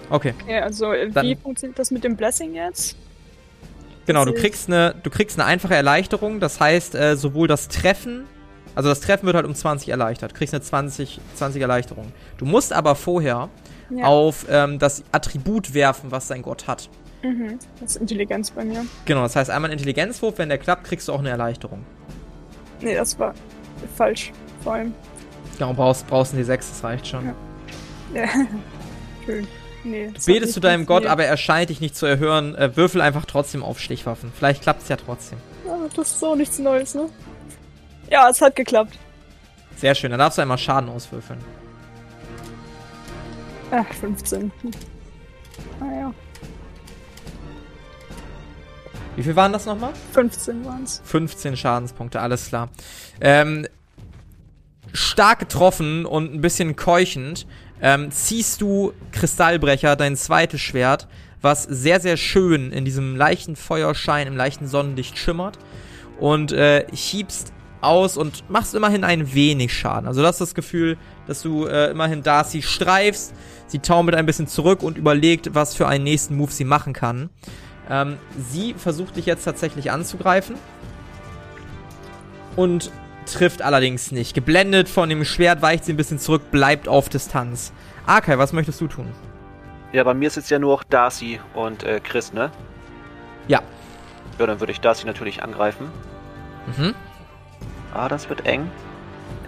Okay. Okay, also, Dann, wie funktioniert das mit dem Blessing jetzt? Genau, du kriegst eine, du kriegst eine einfache Erleichterung. Das heißt, äh, sowohl das Treffen, also das Treffen wird halt um 20 erleichtert. Du kriegst eine 20, 20 Erleichterung. Du musst aber vorher ja. auf ähm, das Attribut werfen, was dein Gott hat. Mhm, das ist Intelligenz bei mir. Genau, das heißt einmal ein Intelligenzwurf, wenn der klappt, kriegst du auch eine Erleichterung. Nee, das war falsch, vor allem. Genau, brauchst, brauchst eine D6, das reicht schon. Ja. ja. Schön. Nee, du betest zu deinem Gott, aber er scheint dich nicht zu erhören. Äh, würfel einfach trotzdem auf Stichwaffen. Vielleicht klappt es ja trotzdem. Ja, das ist auch nichts Neues, ne? Ja, es hat geklappt. Sehr schön, dann darfst du einmal Schaden auswürfeln. Ach, 15. Naja. Ah, Wie viel waren das nochmal? 15 waren es. 15 Schadenspunkte, alles klar. Ähm, stark getroffen und ein bisschen keuchend ähm, ziehst du Kristallbrecher, dein zweites Schwert, was sehr, sehr schön in diesem leichten Feuerschein, im leichten Sonnenlicht schimmert und äh, hiebst aus und machst immerhin ein wenig Schaden. Also du hast das Gefühl, dass du äh, immerhin Darcy streifst, sie taumelt ein bisschen zurück und überlegt, was für einen nächsten Move sie machen kann. Ähm, sie versucht dich jetzt tatsächlich anzugreifen und trifft allerdings nicht. Geblendet von dem Schwert weicht sie ein bisschen zurück, bleibt auf Distanz. Arkai, was möchtest du tun? Ja, bei mir ist jetzt ja nur Darcy und äh, Chris, ne? Ja. Ja, dann würde ich Darcy natürlich angreifen. Mhm. Ah, das wird eng.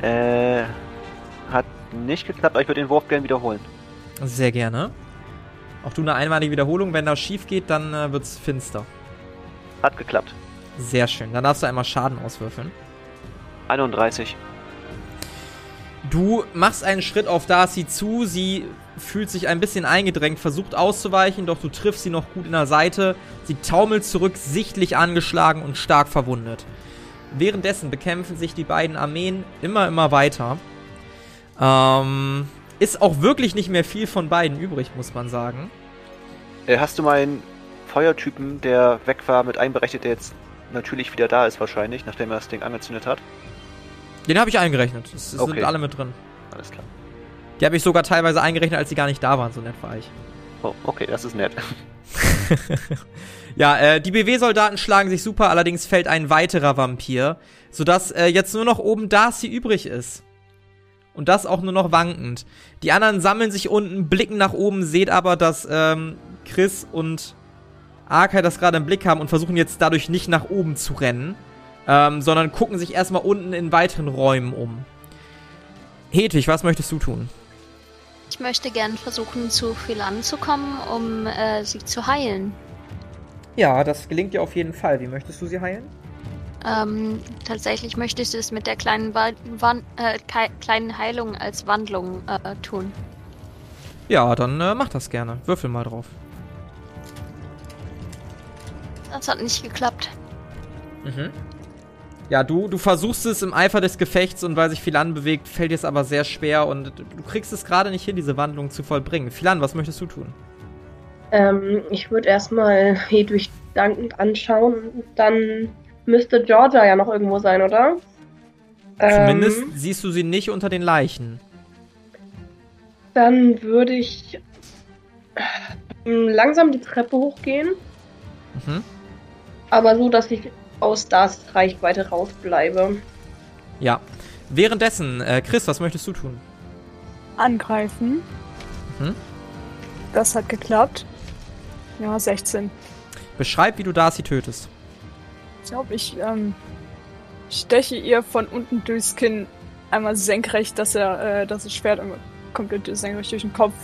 Äh, hat nicht geklappt, aber ich würde den Wurf gerne wiederholen. Sehr gerne. Auch du eine einmalige Wiederholung. Wenn das schief geht, dann äh, wird's finster. Hat geklappt. Sehr schön. Dann darfst du einmal Schaden auswürfeln. 31. Du machst einen Schritt auf Darcy zu. Sie fühlt sich ein bisschen eingedrängt, versucht auszuweichen, doch du triffst sie noch gut in der Seite. Sie taumelt zurück, sichtlich angeschlagen und stark verwundet. Währenddessen bekämpfen sich die beiden Armeen immer, immer weiter. Ähm, ist auch wirklich nicht mehr viel von beiden übrig, muss man sagen. Äh, hast du meinen Feuertypen, der weg war, mit einberechnet, der jetzt natürlich wieder da ist wahrscheinlich, nachdem er das Ding angezündet hat? Den habe ich eingerechnet. Es okay. sind alle mit drin. Alles klar. Die habe ich sogar teilweise eingerechnet, als sie gar nicht da waren. So nett war ich. Oh, okay, das ist nett. ja, äh, die BW-Soldaten schlagen sich super, allerdings fällt ein weiterer Vampir, sodass äh, jetzt nur noch oben Darcy übrig ist. Und das auch nur noch wankend. Die anderen sammeln sich unten, blicken nach oben, seht aber, dass ähm, Chris und Arkai das gerade im Blick haben und versuchen jetzt dadurch nicht nach oben zu rennen, ähm, sondern gucken sich erstmal unten in weiteren Räumen um. Hedwig, was möchtest du tun? Ich möchte gern versuchen, zu Philan zu kommen, um äh, sie zu heilen. Ja, das gelingt dir auf jeden Fall. Wie möchtest du sie heilen? Ähm, tatsächlich möchte ich es mit der kleinen, Wa äh, kleinen Heilung als Wandlung äh, tun. Ja, dann äh, mach das gerne. Würfel mal drauf. Das hat nicht geklappt. Mhm. Ja, du, du versuchst es im Eifer des Gefechts und weil sich Philan bewegt, fällt es aber sehr schwer und du kriegst es gerade nicht hin, diese Wandlung zu vollbringen. Philan, was möchtest du tun? Ähm, ich würde erstmal Hedwig dankend anschauen dann müsste Georgia ja noch irgendwo sein, oder? Zumindest ähm, siehst du sie nicht unter den Leichen. Dann würde ich ähm, langsam die Treppe hochgehen. Mhm. Aber so, dass ich aus das Reichweite rausbleibe. Ja. Währenddessen, äh, Chris, was möchtest du tun? Angreifen. Mhm. Das hat geklappt. Ja, 16. Beschreib, wie du Darcy tötest. Ich glaube, ich ähm, steche ihr von unten durchs Kinn einmal senkrecht, dass er, äh, dass das Schwert komplett senkrecht durch den Kopf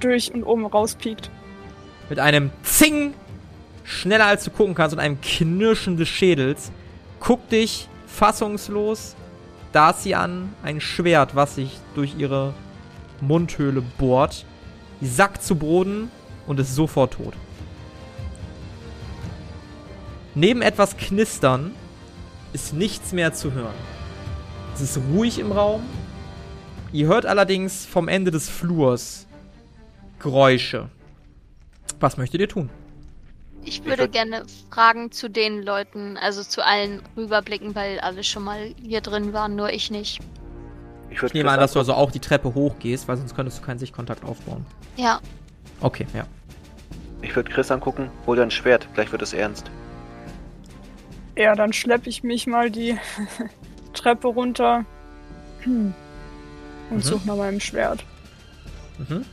durch und oben rauspiekt. Mit einem Zing, schneller als du gucken kannst und einem Knirschen des Schädels, guck dich fassungslos Darcy an, ein Schwert, was sich durch ihre Mundhöhle bohrt. Die sackt zu Boden und ist sofort tot. Neben etwas Knistern ist nichts mehr zu hören. Es ist ruhig im Raum. Ihr hört allerdings vom Ende des Flurs Geräusche. Was möchtet ihr tun? Ich würde gerne Fragen zu den Leuten, also zu allen rüberblicken, weil alle schon mal hier drin waren, nur ich nicht. Ich, ich nehme an, dass du also auch die Treppe hochgehst, weil sonst könntest du keinen Sichtkontakt aufbauen. Ja. Okay, ja. Ich würde Chris angucken, hol dein Schwert, gleich wird es ernst. Ja, dann schleppe ich mich mal die Treppe runter und mhm. suche nach meinem Schwert. Mhm.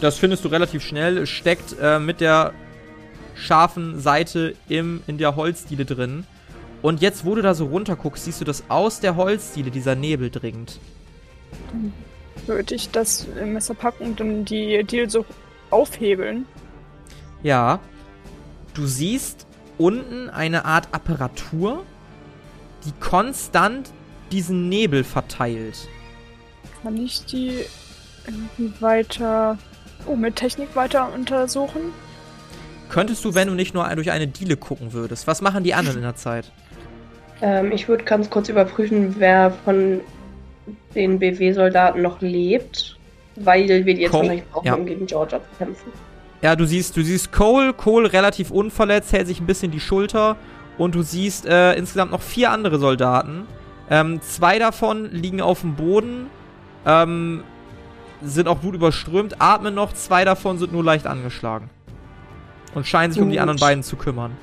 Das findest du relativ schnell. Es steckt äh, mit der scharfen Seite im, in der Holzdiele drin. Und jetzt, wo du da so runter guckst, siehst du, dass aus der Holzdiele dieser Nebel dringt. Dann würde ich das Messer packen und dann die Diele so aufhebeln. Ja. Du siehst unten eine Art Apparatur, die konstant diesen Nebel verteilt. Kann ich die irgendwie weiter, oh, mit Technik weiter untersuchen? Könntest du, wenn du nicht nur durch eine Diele gucken würdest. Was machen die anderen in der Zeit? Ähm, ich würde ganz kurz überprüfen, wer von den BW-Soldaten noch lebt, weil wir die jetzt Cole, wahrscheinlich brauchen, ja. um gegen Georgia zu kämpfen. Ja, du siehst, du siehst Cole, Cole relativ unverletzt, hält sich ein bisschen die Schulter und du siehst äh, insgesamt noch vier andere Soldaten. Ähm, zwei davon liegen auf dem Boden, ähm, sind auch gut überströmt, atmen noch, zwei davon sind nur leicht angeschlagen. Und scheinen sich gut. um die anderen beiden zu kümmern.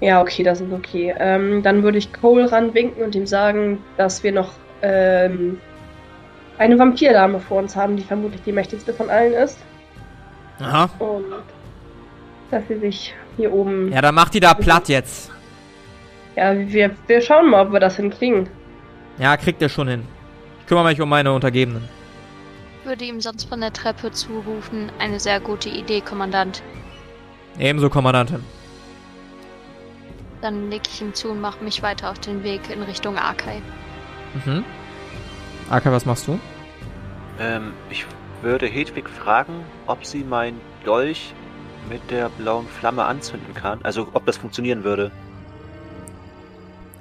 Ja, okay, das ist okay. Ähm, dann würde ich Cole ranwinken und ihm sagen, dass wir noch ähm, eine Vampirdame vor uns haben, die vermutlich die mächtigste von allen ist. Aha. Und dass sie sich hier oben. Ja, dann macht die da platt jetzt. Ja, wir, wir schauen mal, ob wir das hinkriegen. Ja, kriegt er schon hin. Ich kümmere mich um meine Untergebenen. Würde ihm sonst von der Treppe zurufen. Eine sehr gute Idee, Kommandant. Ebenso, Kommandantin. Dann nicke ich ihm zu und mache mich weiter auf den Weg in Richtung Arkai. Mhm. Arkai, was machst du? Ähm, ich würde Hedwig fragen, ob sie mein Dolch mit der blauen Flamme anzünden kann. Also, ob das funktionieren würde.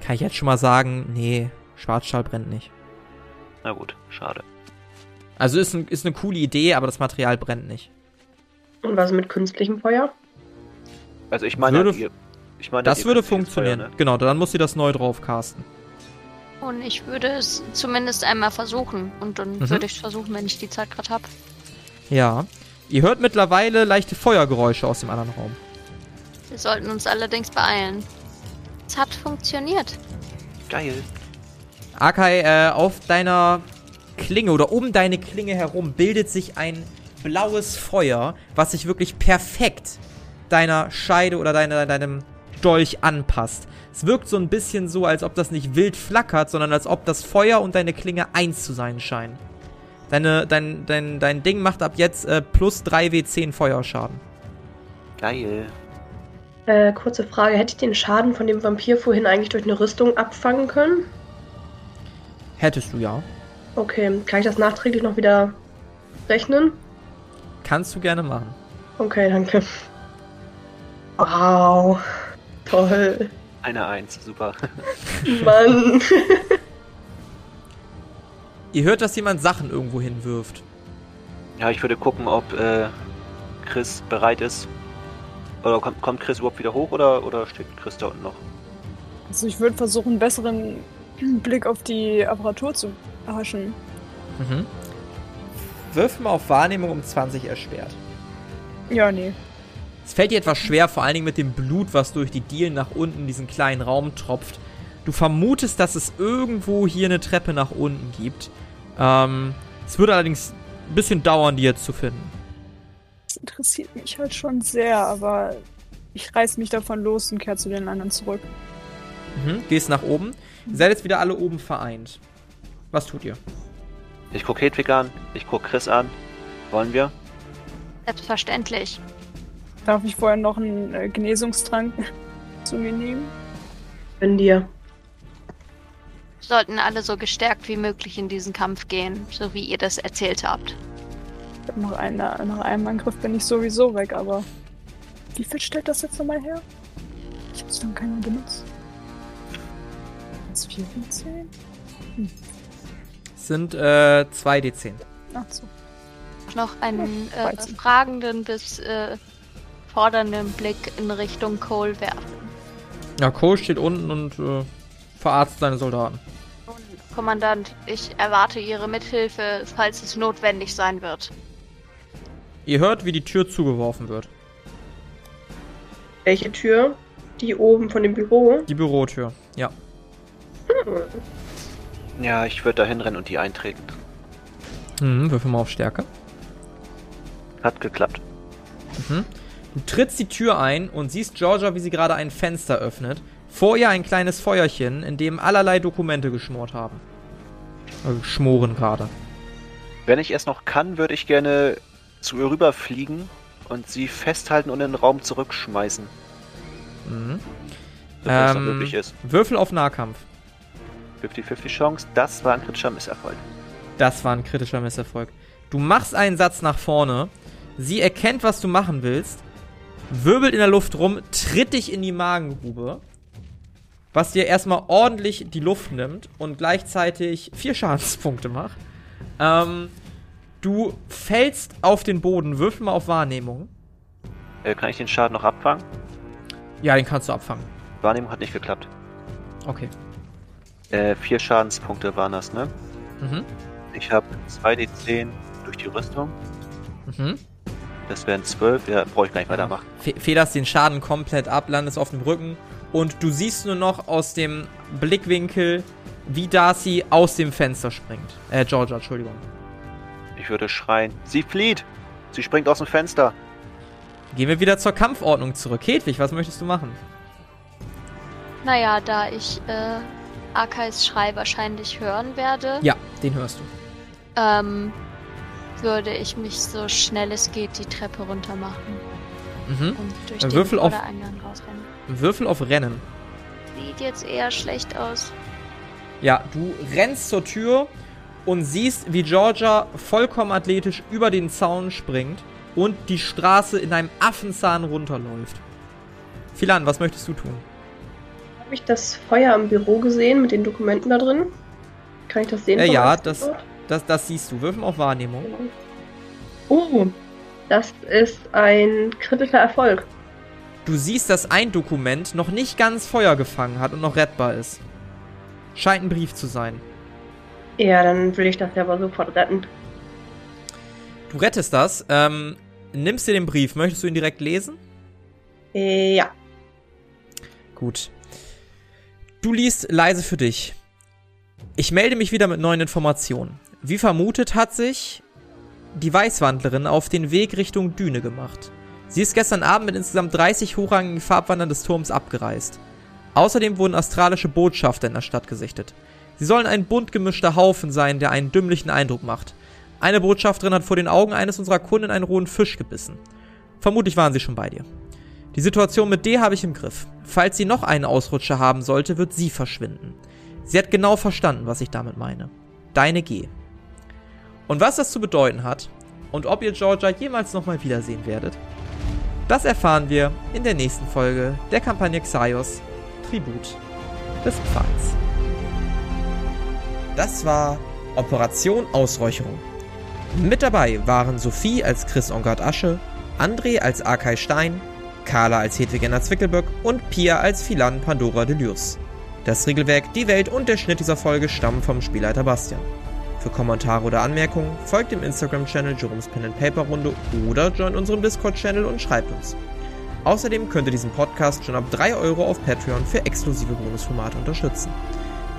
Kann ich jetzt schon mal sagen, nee, Schwarzstahl brennt nicht. Na gut, schade. Also ist, ein, ist eine coole Idee, aber das Material brennt nicht. Und was mit künstlichem Feuer? Also ich meine, würde, ihr, ich meine, das würde funktionieren. Feuer, ne? Genau, dann muss sie das neu drauf casten. Und ich würde es zumindest einmal versuchen. Und dann mhm. würde ich es versuchen, wenn ich die Zeit gerade habe. Ja. Ihr hört mittlerweile leichte Feuergeräusche aus dem anderen Raum. Wir sollten uns allerdings beeilen. Es hat funktioniert. Geil. Akai, äh, auf deiner Klinge oder um deine Klinge herum bildet sich ein blaues Feuer, was sich wirklich perfekt deiner Scheide oder deine, deinem Dolch anpasst. Es wirkt so ein bisschen so, als ob das nicht wild flackert, sondern als ob das Feuer und deine Klinge eins zu sein scheinen. Deine, dein, dein, dein Ding macht ab jetzt äh, plus 3w10 Feuerschaden. Geil. Äh, kurze Frage, hätte ich den Schaden von dem Vampir vorhin eigentlich durch eine Rüstung abfangen können? Hättest du ja. Okay, kann ich das nachträglich noch wieder rechnen? Kannst du gerne machen. Okay, danke. Wow. Toll. Eine Eins, super. Mann. Ihr hört, dass jemand Sachen irgendwo hinwirft. Ja, ich würde gucken, ob äh, Chris bereit ist. Oder kommt, kommt Chris überhaupt wieder hoch oder, oder steht Chris da unten noch? Also ich würde versuchen, einen besseren Blick auf die Apparatur zu erhaschen. Mhm. Wirf mal auf Wahrnehmung um 20 erschwert. Ja, nee. Es fällt dir etwas schwer, vor allen Dingen mit dem Blut, was durch die Dielen nach unten in diesen kleinen Raum tropft. Du vermutest, dass es irgendwo hier eine Treppe nach unten gibt. Ähm, es würde allerdings ein bisschen dauern, die jetzt zu finden. Das interessiert mich halt schon sehr, aber ich reiß mich davon los und kehre zu den anderen zurück. Mhm, gehst nach oben. Ihr seid jetzt wieder alle oben vereint. Was tut ihr? Ich guck Hedwig an, ich guck Chris an. Wollen wir? Selbstverständlich. Darf ich vorher noch einen äh, Genesungstrank zu mir nehmen? Wenn dir. Sollten alle so gestärkt wie möglich in diesen Kampf gehen, so wie ihr das erzählt habt. Nach, einer, nach einem Angriff bin ich sowieso weg, aber wie viel stellt das jetzt nochmal her? Ich hab's dann keiner benutzt. 1, 4, 10? Hm. Sind äh, 2 D10. Ach so. Noch einen äh, fragenden bis äh, fordernden Blick in Richtung Cole werfen. Ja, Cole steht unten und äh, verarzt seine Soldaten. Kommandant, ich erwarte Ihre Mithilfe, falls es notwendig sein wird. Ihr hört, wie die Tür zugeworfen wird. Welche Tür? Die oben von dem Büro? Die Bürotür, ja. Hm. Ja, ich würde da hinrennen und die eintreten. Hm, würfel mal auf Stärke. Hat geklappt. Mhm. Du trittst die Tür ein und siehst Georgia, wie sie gerade ein Fenster öffnet. Vor ihr ein kleines Feuerchen, in dem allerlei Dokumente geschmort haben. Also schmoren gerade. Wenn ich es noch kann, würde ich gerne zu ihr rüberfliegen und sie festhalten und in den Raum zurückschmeißen. Mhm. Ähm, möglich ist. Würfel auf Nahkampf. 50-50 Chance, das war ein kritischer Misserfolg. Das war ein kritischer Misserfolg. Du machst einen Satz nach vorne, sie erkennt, was du machen willst, wirbelt in der Luft rum, tritt dich in die Magengrube, was dir erstmal ordentlich die Luft nimmt und gleichzeitig vier Schadenspunkte macht. Ähm, du fällst auf den Boden, würfel mal auf Wahrnehmung. Äh, kann ich den Schaden noch abfangen? Ja, den kannst du abfangen. Wahrnehmung hat nicht geklappt. Okay. Äh, vier Schadenspunkte waren das, ne? Mhm. Ich habe 2d10 durch die Rüstung. Mhm. Das wären 12, ja, brauche ich gar nicht ja. weitermachen. Fe federst den Schaden komplett ab, landest auf dem Rücken und du siehst nur noch aus dem Blickwinkel, wie Darcy aus dem Fenster springt. Äh, Georgia, Entschuldigung. Ich würde schreien, sie flieht! Sie springt aus dem Fenster! Gehen wir wieder zur Kampfordnung zurück. Hedwig, was möchtest du machen? Naja, da ich äh, Akais Schrei wahrscheinlich hören werde. Ja, den hörst du. Ähm, würde ich mich so schnell es geht die Treppe runter machen. Mhm. Und durch den Würfel auf, rausrennen. Würfel auf Rennen. Sieht jetzt eher schlecht aus. Ja, du rennst zur Tür und siehst, wie Georgia vollkommen athletisch über den Zaun springt und die Straße in einem Affenzahn runterläuft. Philan, was möchtest du tun? Habe ich das Feuer im Büro gesehen mit den Dokumenten da drin? Kann ich das sehen? Äh, ja, das, das, das siehst du. Würfen auf Wahrnehmung. Oh, das ist ein kritischer Erfolg. Du siehst, dass ein Dokument noch nicht ganz Feuer gefangen hat und noch rettbar ist. Scheint ein Brief zu sein. Ja, dann will ich das ja aber sofort retten. Du rettest das. Ähm, nimmst dir den Brief. Möchtest du ihn direkt lesen? Ja. Gut. Du liest leise für dich. Ich melde mich wieder mit neuen Informationen. Wie vermutet hat sich die Weißwandlerin auf den Weg Richtung Düne gemacht. Sie ist gestern Abend mit insgesamt 30 hochrangigen Farbwandern des Turms abgereist. Außerdem wurden astralische Botschafter in der Stadt gesichtet. Sie sollen ein bunt gemischter Haufen sein, der einen dümmlichen Eindruck macht. Eine Botschafterin hat vor den Augen eines unserer Kunden einen rohen Fisch gebissen. Vermutlich waren sie schon bei dir. Die Situation mit D habe ich im Griff. Falls sie noch einen Ausrutscher haben sollte, wird sie verschwinden. Sie hat genau verstanden, was ich damit meine. Deine G. Und was das zu bedeuten hat und ob ihr Georgia jemals nochmal wiedersehen werdet, das erfahren wir in der nächsten Folge der Kampagne Xaios Tribut des Pfahls. Das war Operation Ausräucherung. Mit dabei waren Sophie als Chris Ongard Asche, André als Arkay Stein, Carla als Hedwig Enna Zwickelböck und Pia als Philan Pandora Delurs. Das Regelwerk, die Welt und der Schnitt dieser Folge stammen vom Spielleiter Bastian. Für Kommentare oder Anmerkungen folgt dem Instagram-Channel Jerome's Pen and Paper Runde oder joint unserem Discord-Channel und schreibt uns. Außerdem könnt ihr diesen Podcast schon ab 3 Euro auf Patreon für exklusive Bonusformate unterstützen.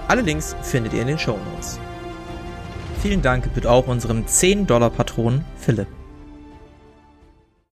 Alle Links findet ihr in den Show Notes. Vielen Dank bitte auch unserem 10-Dollar-Patron Philipp.